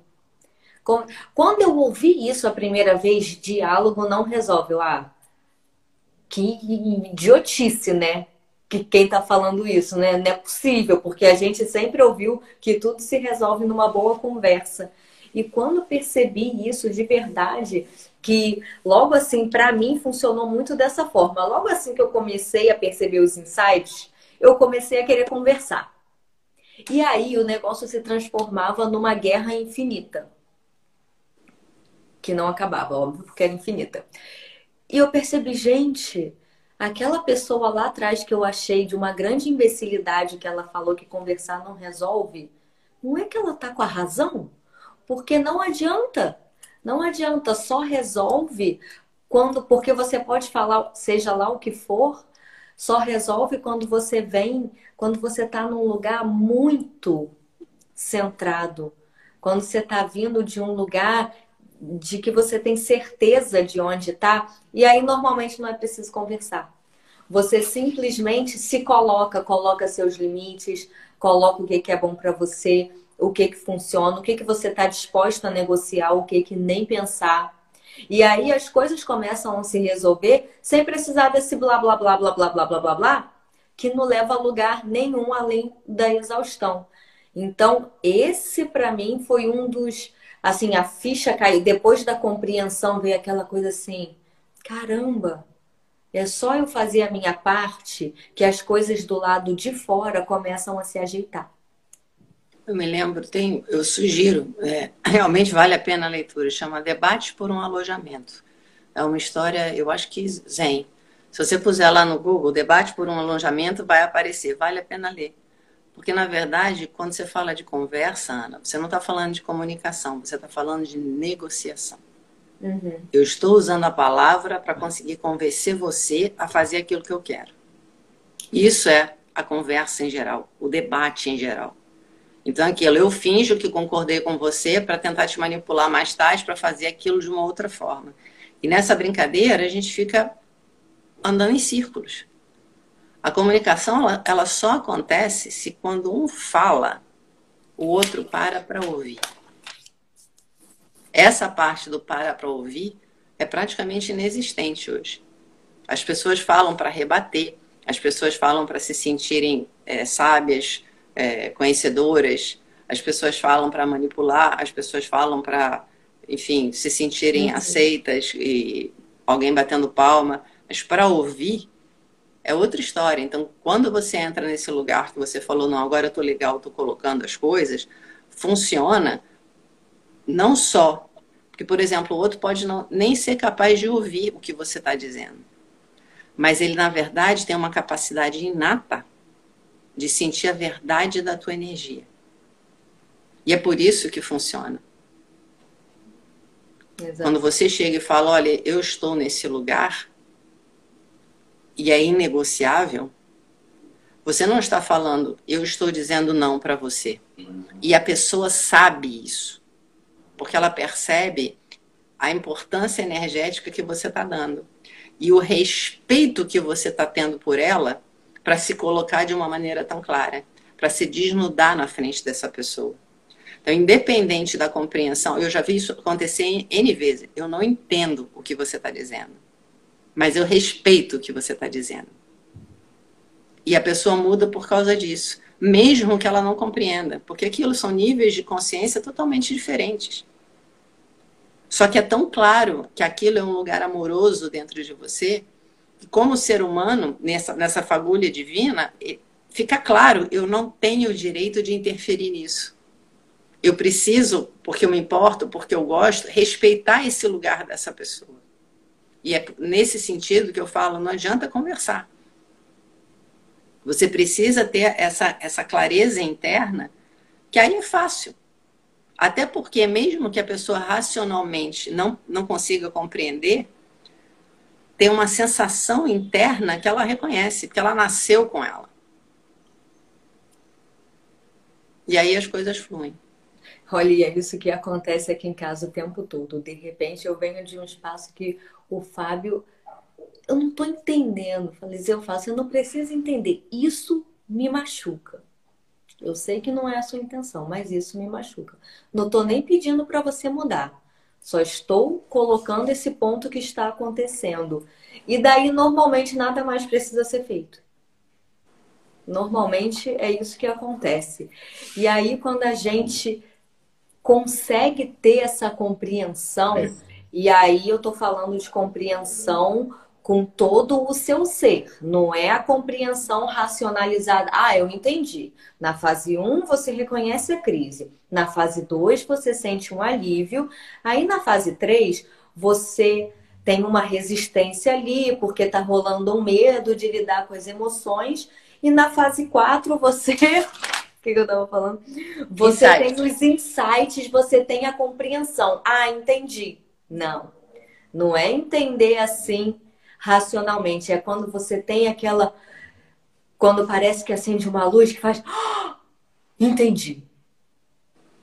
Quando eu ouvi isso a primeira vez, diálogo não resolve. Eu, ah, que idiotice, né? Que quem tá falando isso, né? Não é possível, porque a gente sempre ouviu que tudo se resolve numa boa conversa. E quando percebi isso de verdade, que logo assim, para mim, funcionou muito dessa forma. Logo assim que eu comecei a perceber os insights, eu comecei a querer conversar. E aí o negócio se transformava numa guerra infinita. Que não acabava, óbvio, porque era infinita. E eu percebi, gente, aquela pessoa lá atrás que eu achei de uma grande imbecilidade que ela falou que conversar não resolve, não é que ela tá com a razão? Porque não adianta. Não adianta, só resolve quando, porque você pode falar, seja lá o que for, só resolve quando você vem, quando você está num lugar muito centrado, quando você está vindo de um lugar de que você tem certeza de onde está, e aí normalmente não é preciso conversar. Você simplesmente se coloca, coloca seus limites, coloca o que é bom para você, o que que funciona, o que que você está disposto a negociar, o que que nem pensar. E aí as coisas começam a se resolver sem precisar desse blá blá blá blá blá blá blá blá blá que não leva a lugar nenhum além da exaustão. Então, esse para mim foi um dos assim, a ficha caiu depois da compreensão veio aquela coisa assim, caramba, é só eu fazer a minha parte que as coisas do lado de fora começam a se ajeitar. Eu me lembro, tem, eu sugiro, é, *clears throat* realmente vale a pena a leitura, chama Debate por um Alojamento. É uma história, eu acho que zen. Se você puser lá no Google, Debate por um Alojamento, vai aparecer, vale a pena ler. Porque, na verdade, quando você fala de conversa, Ana, você não está falando de comunicação, você está falando de negociação. Uhum. Eu estou usando a palavra para conseguir convencer você a fazer aquilo que eu quero. Isso é a conversa em geral, o debate em geral. Então, aquilo, eu finjo que concordei com você para tentar te manipular mais tarde para fazer aquilo de uma outra forma. E nessa brincadeira, a gente fica andando em círculos. A comunicação, ela, ela só acontece se quando um fala, o outro para para ouvir. Essa parte do para para ouvir é praticamente inexistente hoje. As pessoas falam para rebater, as pessoas falam para se sentirem é, sábias, é, conhecedoras, as pessoas falam para manipular, as pessoas falam para, enfim, se sentirem uhum. aceitas e alguém batendo palma, mas para ouvir é outra história. Então, quando você entra nesse lugar que você falou, não, agora eu tô legal, tô colocando as coisas, funciona não só porque, por exemplo, o outro pode não, nem ser capaz de ouvir o que você está dizendo, mas ele, na verdade, tem uma capacidade inata de sentir a verdade da tua energia. E é por isso que funciona. Exato. Quando você chega e fala, olha, eu estou nesse lugar e é inegociável, você não está falando, eu estou dizendo não para você. E a pessoa sabe isso, porque ela percebe a importância energética que você está dando e o respeito que você está tendo por ela para se colocar de uma maneira tão clara, para se desnudar na frente dessa pessoa. Então, independente da compreensão, eu já vi isso acontecer N vezes. Eu não entendo o que você está dizendo, mas eu respeito o que você está dizendo. E a pessoa muda por causa disso, mesmo que ela não compreenda, porque aquilo são níveis de consciência totalmente diferentes. Só que é tão claro que aquilo é um lugar amoroso dentro de você como ser humano, nessa, nessa fagulha divina, fica claro, eu não tenho o direito de interferir nisso. Eu preciso, porque eu me importo, porque eu gosto, respeitar esse lugar dessa pessoa. E é nesse sentido que eu falo, não adianta conversar. Você precisa ter essa, essa clareza interna, que aí é fácil. Até porque, mesmo que a pessoa racionalmente não, não consiga compreender, tem uma sensação interna que ela reconhece, que ela nasceu com ela. E aí as coisas fluem. Olha, é isso que acontece aqui em casa o tempo todo. De repente eu venho de um espaço que o Fábio, eu não estou entendendo. Falei, eu faço, você não precisa entender. Isso me machuca. Eu sei que não é a sua intenção, mas isso me machuca. Não estou nem pedindo para você mudar. Só estou colocando esse ponto que está acontecendo. E daí, normalmente, nada mais precisa ser feito. Normalmente é isso que acontece. E aí, quando a gente consegue ter essa compreensão, é. E aí eu estou falando de compreensão com todo o seu ser, não é a compreensão racionalizada. Ah, eu entendi. Na fase 1 você reconhece a crise, na fase 2 você sente um alívio, aí na fase 3 você tem uma resistência ali, porque está rolando um medo de lidar com as emoções, e na fase 4 você *laughs* o que, eu estava falando? Você Insight. tem os insights, você tem a compreensão. Ah, entendi. Não. Não é entender assim racionalmente. É quando você tem aquela. Quando parece que acende uma luz que faz. Oh, entendi.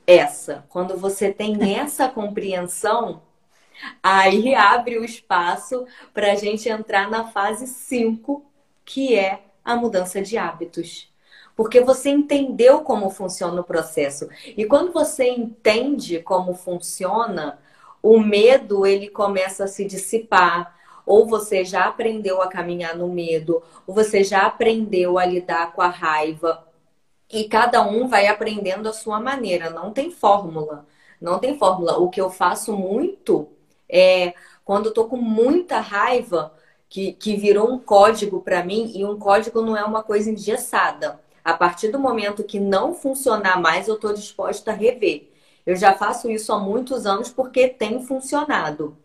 Essa. Quando você tem essa compreensão, aí abre o espaço para a gente entrar na fase 5, que é a mudança de hábitos porque você entendeu como funciona o processo. E quando você entende como funciona, o medo ele começa a se dissipar. Ou você já aprendeu a caminhar no medo, ou você já aprendeu a lidar com a raiva. E cada um vai aprendendo a sua maneira, não tem fórmula. Não tem fórmula. O que eu faço muito é quando eu tô com muita raiva, que, que virou um código para mim, e um código não é uma coisa engessada. A partir do momento que não funcionar mais, eu estou disposta a rever. Eu já faço isso há muitos anos porque tem funcionado.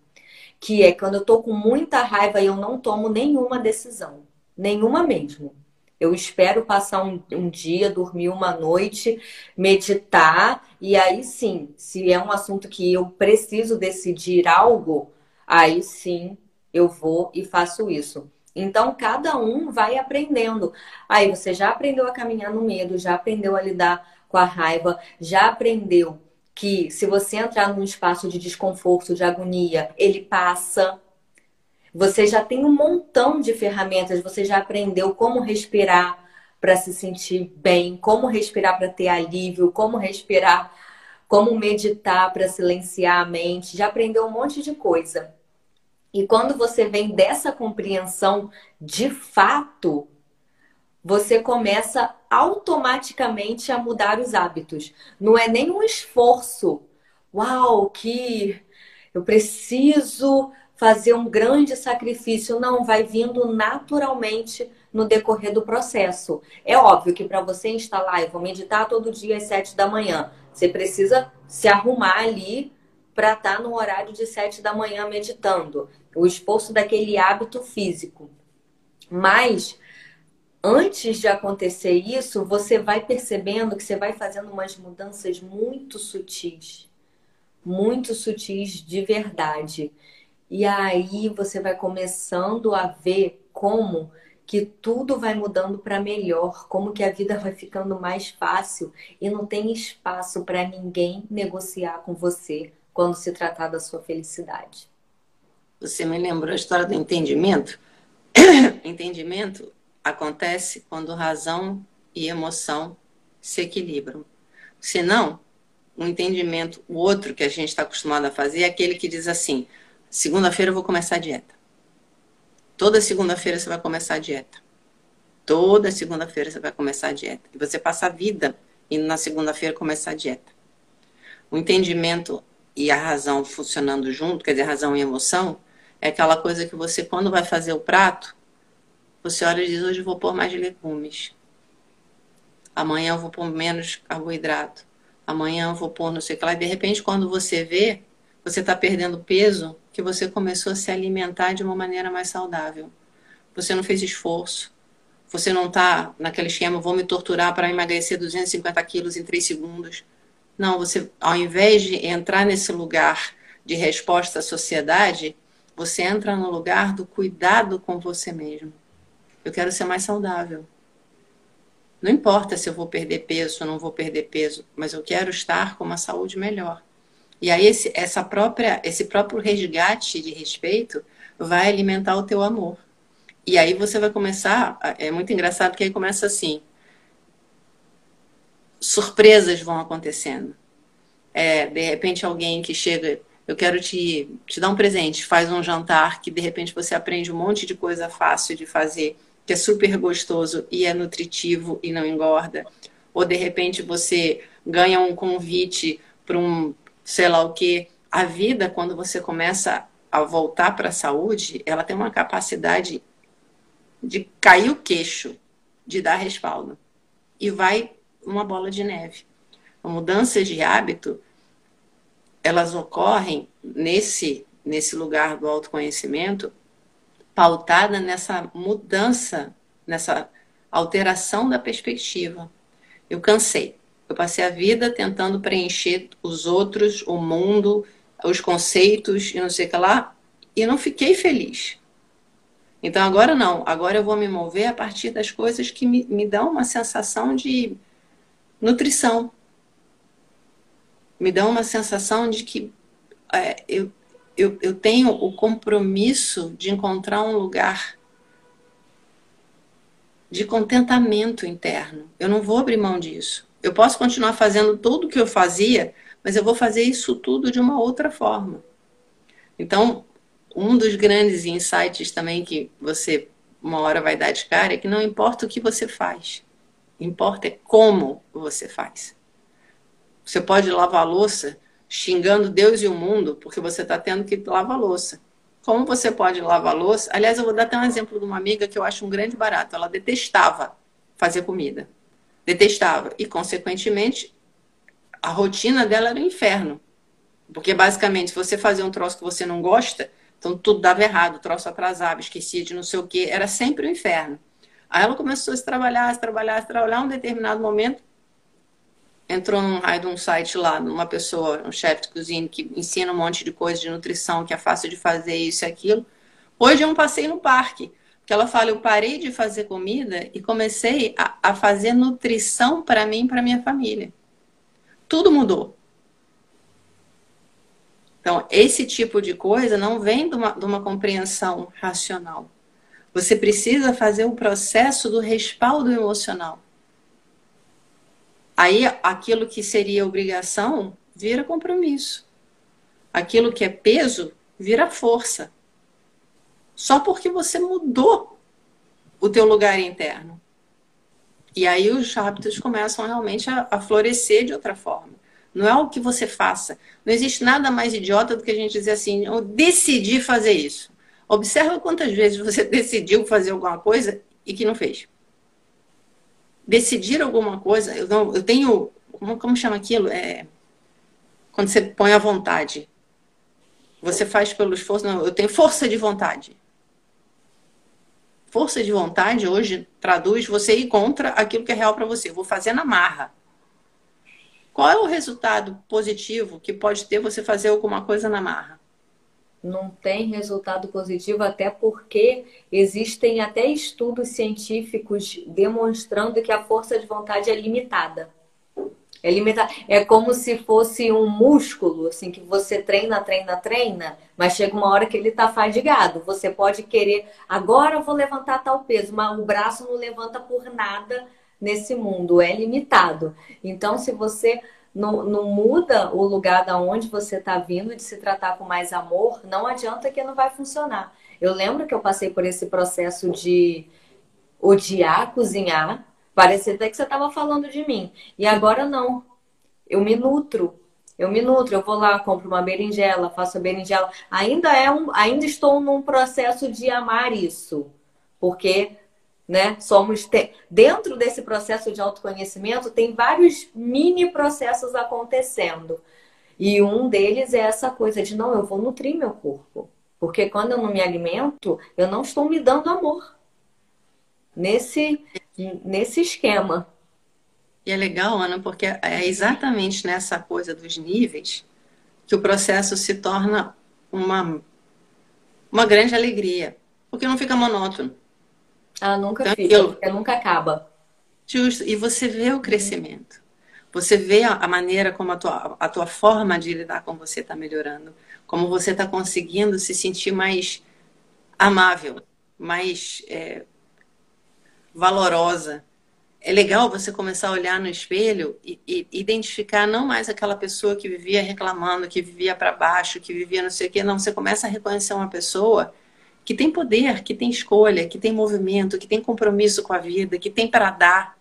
Que é quando eu estou com muita raiva e eu não tomo nenhuma decisão. Nenhuma mesmo. Eu espero passar um, um, dia, dormir uma noite, meditar, e aí sim, se é um assunto que eu preciso decidir algo, aí sim eu vou e faço isso. Então, cada um vai aprendendo. Aí, você já aprendeu a caminhar no medo, já aprendeu a lidar com a raiva, já aprendeu que se você entrar num espaço de desconforto, de agonia, ele passa. Você já tem um montão de ferramentas, você já aprendeu como respirar para se sentir bem, como respirar para ter alívio, como respirar, como meditar para silenciar a mente, já aprendeu um monte de coisa. E quando você vem dessa compreensão de fato, você começa automaticamente a mudar os hábitos. Não é nenhum esforço. Uau, que eu preciso fazer um grande sacrifício. Não, vai vindo naturalmente no decorrer do processo. É óbvio que para você instalar, eu vou meditar todo dia às sete da manhã, você precisa se arrumar ali para estar tá no horário de sete da manhã meditando o esforço daquele hábito físico. Mas antes de acontecer isso, você vai percebendo que você vai fazendo umas mudanças muito sutis, muito sutis de verdade. E aí você vai começando a ver como que tudo vai mudando para melhor, como que a vida vai ficando mais fácil e não tem espaço para ninguém negociar com você quando se tratar da sua felicidade. Você me lembrou a história do entendimento? *coughs* entendimento acontece quando razão e emoção se equilibram. Senão, o entendimento, o outro que a gente está acostumado a fazer é aquele que diz assim: segunda-feira eu vou começar a dieta. Toda segunda-feira você vai começar a dieta. Toda segunda-feira você vai começar a dieta. E você passa a vida indo na segunda-feira começar a dieta. O entendimento e a razão funcionando junto, quer dizer, razão e emoção, é aquela coisa que você, quando vai fazer o prato, você olha e diz: hoje vou pôr mais legumes. Amanhã eu vou pôr menos carboidrato. Amanhã eu vou pôr não sei o que lá. E de repente, quando você vê, você está perdendo peso que você começou a se alimentar de uma maneira mais saudável. Você não fez esforço. Você não está naquele esquema, vou me torturar para emagrecer 250 quilos em 3 segundos. Não, você, ao invés de entrar nesse lugar de resposta à sociedade, você entra no lugar do cuidado com você mesmo. Eu quero ser mais saudável. Não importa se eu vou perder peso ou não vou perder peso, mas eu quero estar com uma saúde melhor. E aí esse, essa própria, esse próprio resgate de respeito vai alimentar o teu amor. E aí você vai começar, é muito engraçado que aí começa assim, surpresas vão acontecendo. É, de repente alguém que chega, eu quero te, te dar um presente, faz um jantar que de repente você aprende um monte de coisa fácil de fazer, que é super gostoso e é nutritivo e não engorda. Ou de repente você ganha um convite para um, sei lá o que. A vida, quando você começa a voltar para a saúde, ela tem uma capacidade de cair o queixo, de dar respaldo. E vai uma bola de neve. Mudanças de hábito, elas ocorrem nesse, nesse lugar do autoconhecimento, pautada nessa mudança, nessa alteração da perspectiva. Eu cansei. Eu passei a vida tentando preencher os outros, o mundo, os conceitos e não sei o que lá, e não fiquei feliz. Então agora não, agora eu vou me mover a partir das coisas que me, me dão uma sensação de nutrição. Me dão uma sensação de que é, eu, eu, eu tenho o compromisso de encontrar um lugar de contentamento interno. Eu não vou abrir mão disso. Eu posso continuar fazendo tudo o que eu fazia, mas eu vou fazer isso tudo de uma outra forma. Então, um dos grandes insights também que você uma hora vai dar de cara é que não importa o que você faz, importa é como você faz. Você pode lavar a louça xingando Deus e o mundo porque você está tendo que lavar louça. Como você pode lavar louça? Aliás, eu vou dar até um exemplo de uma amiga que eu acho um grande barato. Ela detestava fazer comida. Detestava. E, consequentemente, a rotina dela era um inferno. Porque, basicamente, se você fazia um troço que você não gosta, então tudo dava errado, o troço atrasava, esquecia de não sei o quê, era sempre o um inferno. Aí ela começou a se trabalhar, a se trabalhar, a se trabalhar, um determinado momento, entrou num raio de um site lá, numa pessoa, um chefe de cozinha que ensina um monte de coisa de nutrição, que é fácil de fazer isso e aquilo. Hoje é um passeio no parque, que ela fala, eu parei de fazer comida e comecei a, a fazer nutrição para mim e para minha família. Tudo mudou. Então, esse tipo de coisa não vem de uma, de uma compreensão racional. Você precisa fazer o processo do respaldo emocional. Aí, aquilo que seria obrigação vira compromisso. Aquilo que é peso vira força. Só porque você mudou o teu lugar interno. E aí os hábitos começam realmente a, a florescer de outra forma. Não é o que você faça. Não existe nada mais idiota do que a gente dizer assim, eu decidi fazer isso. Observa quantas vezes você *laughs* decidiu fazer alguma coisa e que não fez. Decidir alguma coisa, eu, não, eu tenho. Como, como chama aquilo? É, quando você põe a vontade. Você faz pelo esforço. Não, eu tenho força de vontade. Força de vontade hoje traduz você ir contra aquilo que é real para você. Eu vou fazer na marra. Qual é o resultado positivo que pode ter você fazer alguma coisa na marra? Não tem resultado positivo, até porque existem até estudos científicos demonstrando que a força de vontade é limitada. É limitada. É como se fosse um músculo, assim, que você treina, treina, treina, mas chega uma hora que ele está fadigado. Você pode querer, agora eu vou levantar tal peso, mas o braço não levanta por nada nesse mundo, é limitado. Então, se você não, não muda o lugar da onde você está vindo de se tratar com mais amor, não adianta que não vai funcionar. Eu lembro que eu passei por esse processo de odiar cozinhar, parecia até que você estava falando de mim. E agora não. Eu me nutro. Eu me nutro, eu vou lá, compro uma berinjela, faço a berinjela. Ainda é um, ainda estou num processo de amar isso. Porque né? Somos te... dentro desse processo de autoconhecimento tem vários mini processos acontecendo. E um deles é essa coisa de não, eu vou nutrir meu corpo. Porque quando eu não me alimento, eu não estou me dando amor. Nesse nesse esquema. E é legal, Ana, porque é exatamente nessa coisa dos níveis que o processo se torna uma uma grande alegria, porque não fica monótono. Ah, nunca então, fica, eu... porque nunca acaba. Justo. E você vê o crescimento. Você vê a, maneira como a tua, a tua forma de lidar com você está melhorando. Como você está conseguindo se sentir mais amável, mais é, valorosa. É legal você começar a olhar no espelho e, e identificar não mais aquela pessoa que vivia reclamando, que vivia para baixo, que vivia não sei o quê. Não, você começa a reconhecer uma pessoa que tem poder, que tem escolha, que tem movimento, que tem compromisso com a vida, que tem para dar.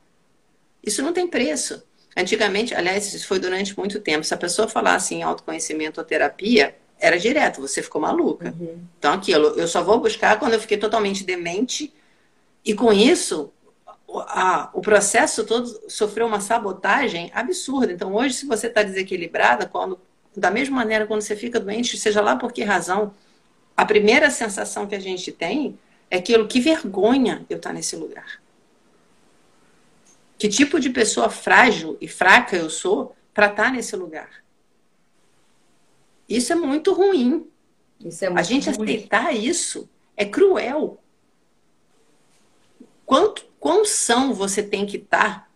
Isso não tem preço. Antigamente, aliás, isso foi durante muito tempo. Se a pessoa falasse em autoconhecimento ou terapia, era direto, você ficou maluca. Uhum. Então, aquilo, eu só vou buscar quando eu fiquei totalmente demente. E com isso, a, o processo todo sofreu uma sabotagem absurda. Então, hoje, se você está desequilibrada, quando, da mesma maneira, quando você fica doente, seja lá por que razão, a primeira sensação que a gente tem é aquilo, que vergonha eu estar tá nesse lugar. Que tipo de pessoa frágil e fraca eu sou para estar tá nesse lugar? Isso é muito ruim. É muito a gente ruim. aceitar isso é cruel. Quanto, quão são você tem que estar tá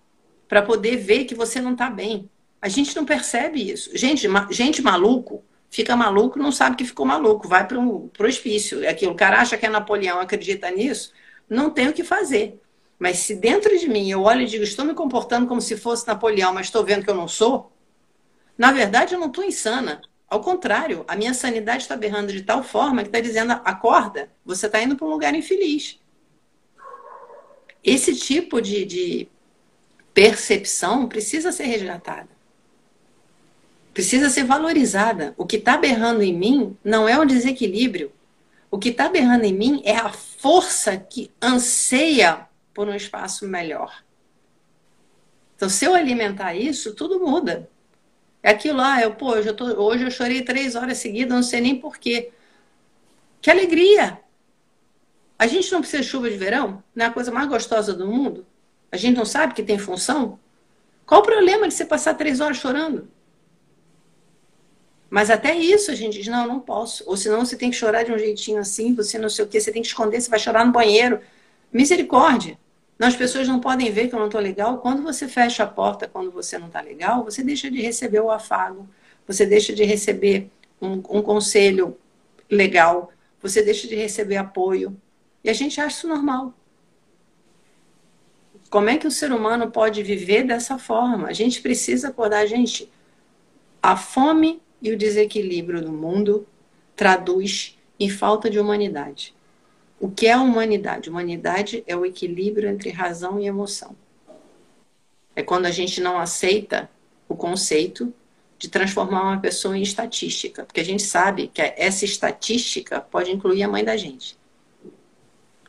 para poder ver que você não está bem? A gente não percebe isso. Gente, ma, gente maluco fica maluco, não sabe que ficou maluco, vai para o hospício. É aquilo, o cara acha que é Napoleão, acredita nisso, não tem o que fazer. Mas se dentro de mim eu olho e digo, estou me comportando como se fosse Napoleão, mas estou vendo que eu não sou, na verdade eu não estou insana. Ao contrário, a minha sanidade está berrando de tal forma que está dizendo, acorda, você está indo para um lugar infeliz. Esse tipo de, de percepção precisa ser resgatada. Precisa ser valorizada. O que está berrando em mim não é um desequilíbrio. O que está berrando em mim é a força que anseia por um espaço melhor. Então, se eu alimentar isso, tudo muda. É aquilo lá, eu, pô, eu tô, hoje eu chorei três horas seguidas, não sei nem porquê. Que alegria! A gente não precisa de chuva de verão? Não é a coisa mais gostosa do mundo? A gente não sabe que tem função? Qual o problema de você passar três horas chorando? Mas até isso a gente diz, não, não posso. Ou senão você tem que chorar de um jeitinho assim, você não sei o que, você tem que esconder, você vai chorar no banheiro. Misericórdia. Não, as pessoas não podem ver que eu não estou legal. Quando você fecha a porta, quando você não está legal, você deixa de receber o afago, você deixa de receber um, um, conselho legal, você deixa de receber apoio. E a gente acha isso normal. Como é que o ser humano pode viver dessa forma? A gente precisa acordar, gente. A fome e o desequilíbrio do mundo traduz em falta de humanidade. O que é humanidade? Humanidade é o equilíbrio entre razão e emoção. É quando a gente não aceita o conceito de transformar uma pessoa em estatística, porque a gente sabe que essa estatística pode incluir a mãe da gente.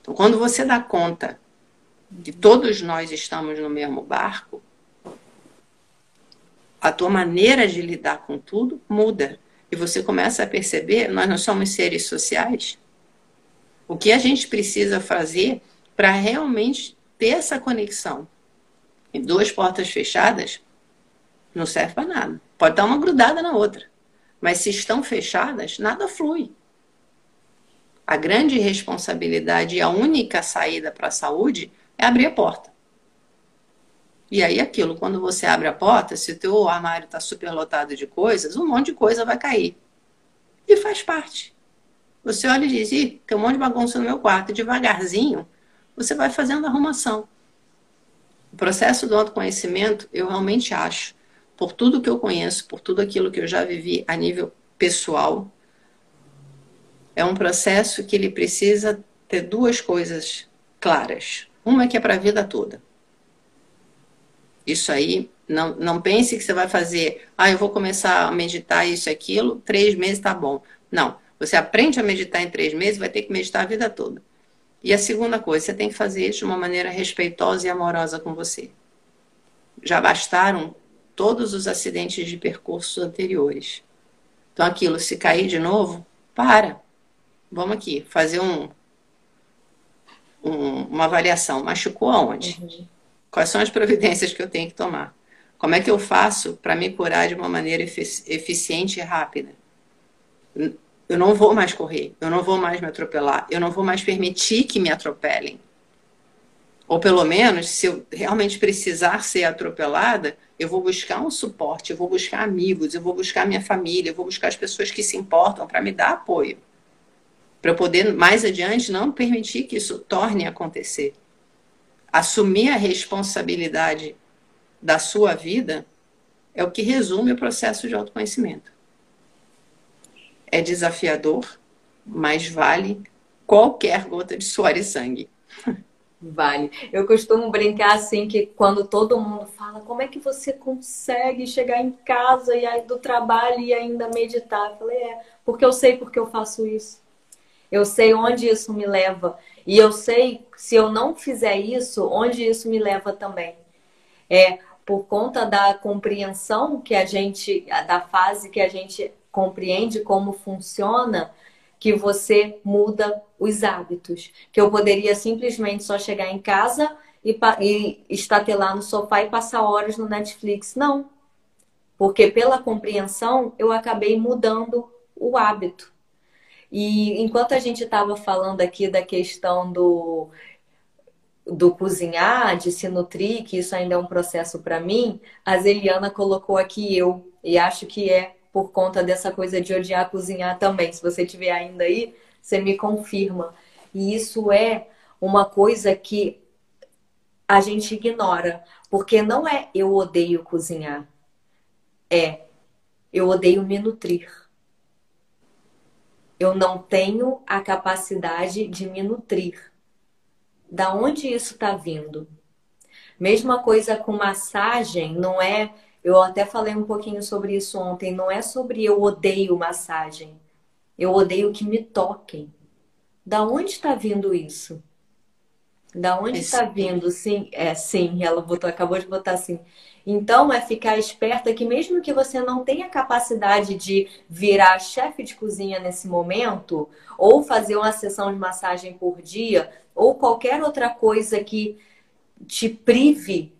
Então, quando você dá conta que todos nós estamos no mesmo barco, a tua maneira de lidar com tudo muda. E você começa a perceber, nós não somos seres sociais, o que a gente precisa fazer para realmente ter essa conexão? Em duas portas fechadas, não serve para nada. Pode dar uma grudada na outra. Mas se estão fechadas, nada flui. A grande responsabilidade e a única saída para a saúde é abrir a porta. E aí aquilo, quando você abre a porta, se o teu armário está superlotado de coisas, um monte de coisa vai cair. E faz parte. Você olha e diz, Ih, tem um monte de bagunça no meu quarto. Devagarzinho, você vai fazendo arrumação. O processo do autoconhecimento, eu realmente acho, por tudo que eu conheço, por tudo aquilo que eu já vivi a nível pessoal, é um processo que ele precisa ter duas coisas claras. Uma é que é para a vida toda. Isso aí, não, não pense que você vai fazer, ah, eu vou começar a meditar isso e aquilo, três meses tá bom. Não. Você aprende a meditar em três meses, vai ter que meditar a vida toda. E a segunda coisa, você tem que fazer isso de uma maneira respeitosa e amorosa com você. Já bastaram todos os acidentes de percursos anteriores. Então, aquilo, se cair de novo, para. Vamos aqui, fazer um, um uma avaliação. Machucou aonde? Uhum. Quais são as providências que eu tenho que tomar? Como é que eu faço para me curar de uma maneira eficiente e rápida? Eu não vou mais correr, eu não vou mais me atropelar, eu não vou mais permitir que me atropelem. Ou pelo menos, se eu realmente precisar ser atropelada, eu vou buscar um suporte, eu vou buscar amigos, eu vou buscar minha família, eu vou buscar as pessoas que se importam para me dar apoio. Para eu poder, mais adiante, não permitir que isso torne a acontecer. Assumir a responsabilidade da sua vida é o que resume o processo de autoconhecimento. É desafiador, mas vale qualquer gota de suor e sangue. Vale. Eu costumo brincar assim que quando todo mundo fala como é que você consegue chegar em casa e aí do trabalho e ainda meditar, eu falei, é, porque eu sei porque eu faço isso. Eu sei onde isso me leva. E eu sei, se eu não fizer isso, onde isso me leva também. É por conta da compreensão que a gente, da fase que a gente compreende como funciona, que você muda os hábitos. Que eu poderia simplesmente só chegar em casa e, e estatelar no sofá e passar horas no Netflix. Não. Porque pela compreensão eu acabei mudando o hábito. E enquanto a gente estava falando aqui da questão do, do cozinhar, de se nutrir, que isso ainda é um processo para mim, a Zeliana colocou aqui eu, e acho que é por conta dessa coisa de odiar cozinhar também. Se você tiver ainda aí, você me confirma. E isso é uma coisa que a gente ignora, porque não é eu odeio cozinhar, é eu odeio me nutrir. Eu não tenho a capacidade de me nutrir. Da onde isso está vindo? Mesma coisa com massagem, não é eu até falei um pouquinho sobre isso ontem. Não é sobre eu odeio massagem. Eu odeio que me toquem. Da onde está vindo isso? Da onde está vindo? Sim, é sim. Ela botou, acabou de botar assim. Então é ficar esperta que mesmo que você não tenha capacidade de virar chefe de cozinha nesse momento, ou fazer uma sessão de massagem por dia, ou qualquer outra coisa que te prive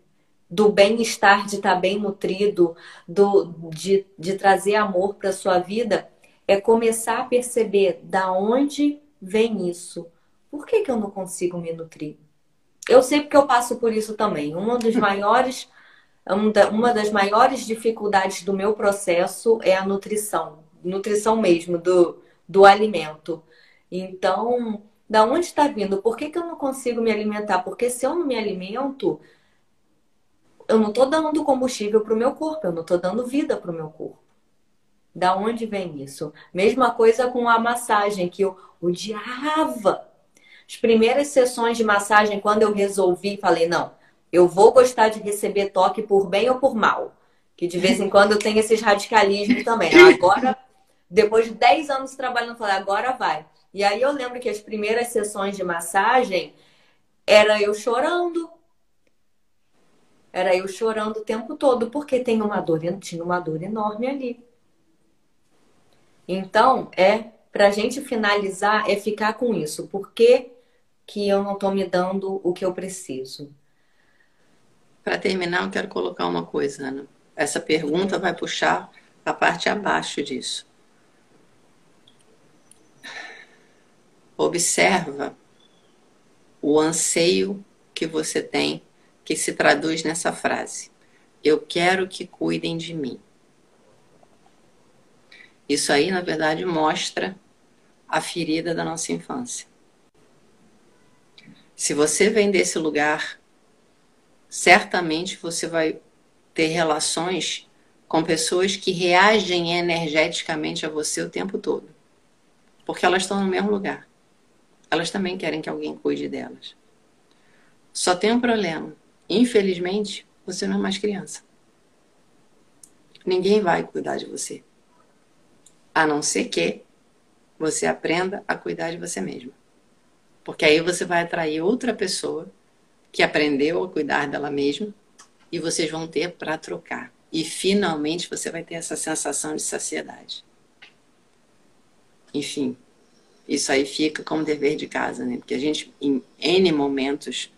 do bem-estar de estar tá bem nutrido, do, de, de trazer amor para sua vida, é começar a perceber da onde vem isso. Por que, que eu não consigo me nutrir? Eu sei porque eu passo por isso também. Uma dos *laughs* maiores, uma das maiores dificuldades do meu processo é a nutrição. Nutrição mesmo, do, do alimento. Então, da onde está vindo? Por que, que eu não consigo me alimentar? Porque se eu não me alimento, eu não estou dando combustível para o meu corpo, eu não estou dando vida para o meu corpo. Da onde vem isso? Mesma coisa com a massagem, que eu odiava. As primeiras sessões de massagem, quando eu resolvi, falei, não, eu vou gostar de receber toque por bem ou por mal. Que de vez em quando eu tenho esses radicalismos também. *laughs* Agora, depois de 10 anos trabalhando, falei, agora vai. E aí eu lembro que as primeiras sessões de massagem era eu chorando, era eu chorando o tempo todo, porque tem uma dor, tinha uma dor enorme ali. Então, é para a gente finalizar, é ficar com isso. Por que, eu não estou me dando o que eu preciso? Para terminar, eu quero colocar uma coisa, Ana. Essa pergunta vai puxar a parte abaixo disso. Observa o anseio que você tem que se traduz nessa frase: Eu quero que cuidem de mim. Isso aí, na verdade, mostra a ferida da nossa infância. Se você vem desse lugar, certamente você vai ter relações com pessoas que reagem energeticamente a você o tempo todo. Porque elas estão no mesmo lugar. Elas também querem que alguém cuide delas. Só tem um problema. Infelizmente, você não é mais criança. Ninguém vai cuidar de você. A não ser que você aprenda a cuidar de você mesma. Porque aí você vai atrair outra pessoa que aprendeu a cuidar dela mesma e vocês vão ter para trocar. E finalmente você vai ter essa sensação de saciedade. Enfim, isso aí fica como dever de casa, né? Porque a gente, em N momentos,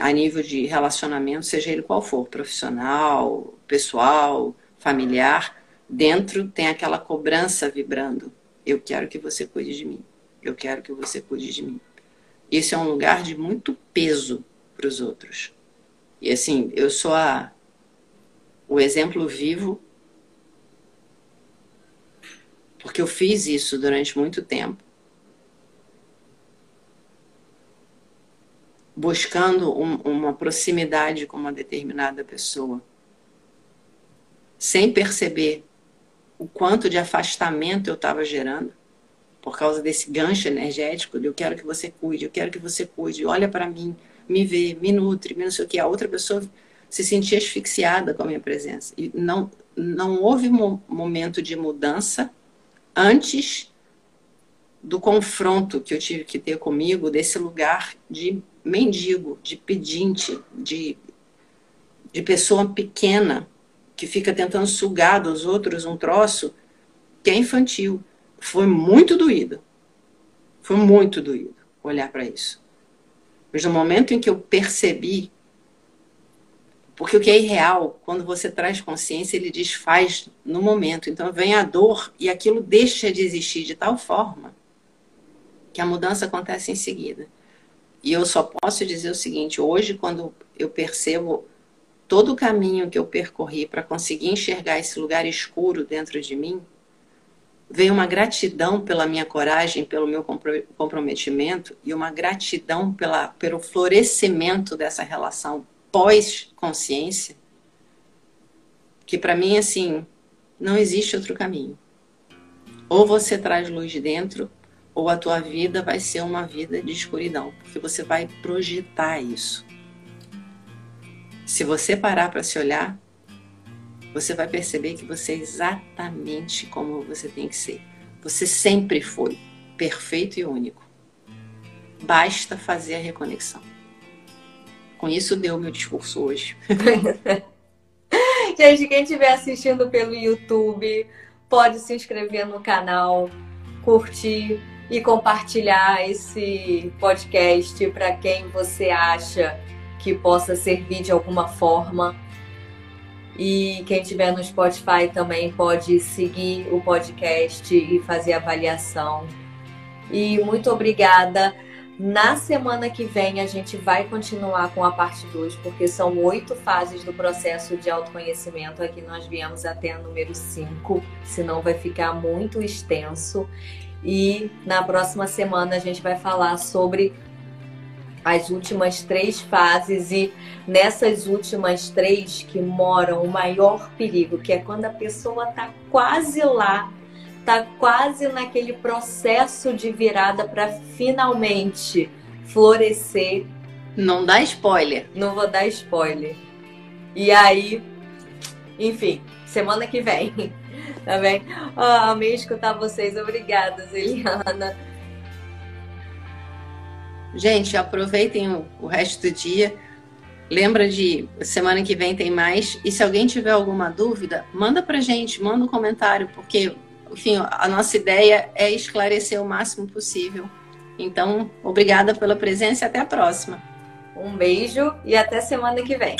a nível de relacionamento, seja ele qual for, profissional, pessoal, familiar, dentro tem aquela cobrança vibrando. Eu quero que você cuide de mim. Eu quero que você cuide de mim. Isso é um lugar de muito peso para os outros. E assim, eu sou a, o exemplo vivo, porque eu fiz isso durante muito tempo. Buscando um, uma proximidade com uma determinada pessoa, sem perceber o quanto de afastamento eu estava gerando por causa desse gancho energético de eu quero que você cuide, eu quero que você cuide, olha para mim, me vê, me nutre, me não sei o que. A outra pessoa se sentia asfixiada com a minha presença. E não, não houve mo momento de mudança antes do confronto que eu tive que ter comigo, desse lugar de mendigo, de pedinte, de, de pessoa pequena que fica tentando sugar dos outros um troço que é infantil. Foi muito doído. Foi muito doído olhar para isso. Mas no momento em que eu percebi, porque o que é irreal, quando você traz consciência, ele desfaz no momento. Então vem a dor e aquilo deixa de existir de tal forma que a mudança acontece em seguida. E eu só posso dizer o seguinte: hoje, quando eu percebo todo o caminho que eu percorri para conseguir enxergar esse lugar escuro dentro de mim, veio uma gratidão pela minha coragem, pelo meu comprometimento e uma gratidão pela, pelo florescimento dessa relação pós-consciência, que para mim, assim, não existe outro caminho. Ou você traz luz de dentro, ou a tua vida vai ser uma vida de escuridão, porque você vai projetar isso. Se você parar para se olhar, você vai perceber que você é exatamente como você tem que ser. Você sempre foi perfeito e único. Basta fazer a reconexão. Com isso deu meu discurso hoje. *laughs* Gente, quem estiver assistindo pelo YouTube, pode se inscrever no canal, curtir e compartilhar esse podcast para quem você acha que possa servir de alguma forma. E quem estiver no Spotify também pode seguir o podcast e fazer avaliação. E muito obrigada. Na semana que vem a gente vai continuar com a parte 2, porque são oito fases do processo de autoconhecimento. Aqui nós viemos até a número 5, senão vai ficar muito extenso. E na próxima semana a gente vai falar sobre as últimas três fases e nessas últimas três que moram o maior perigo, que é quando a pessoa está quase lá, está quase naquele processo de virada para finalmente florescer. Não dá spoiler. Não vou dar spoiler. E aí, enfim, semana que vem. *laughs* Tá bem? Oh, amei escutar vocês. Obrigada, Eliana. Gente, aproveitem o, resto do dia. Lembra de semana que vem tem mais. E se alguém tiver alguma dúvida, manda pra gente, manda um comentário, porque, enfim, a nossa ideia é esclarecer o máximo possível. Então, obrigada pela presença e até a próxima. Um beijo e até semana que vem.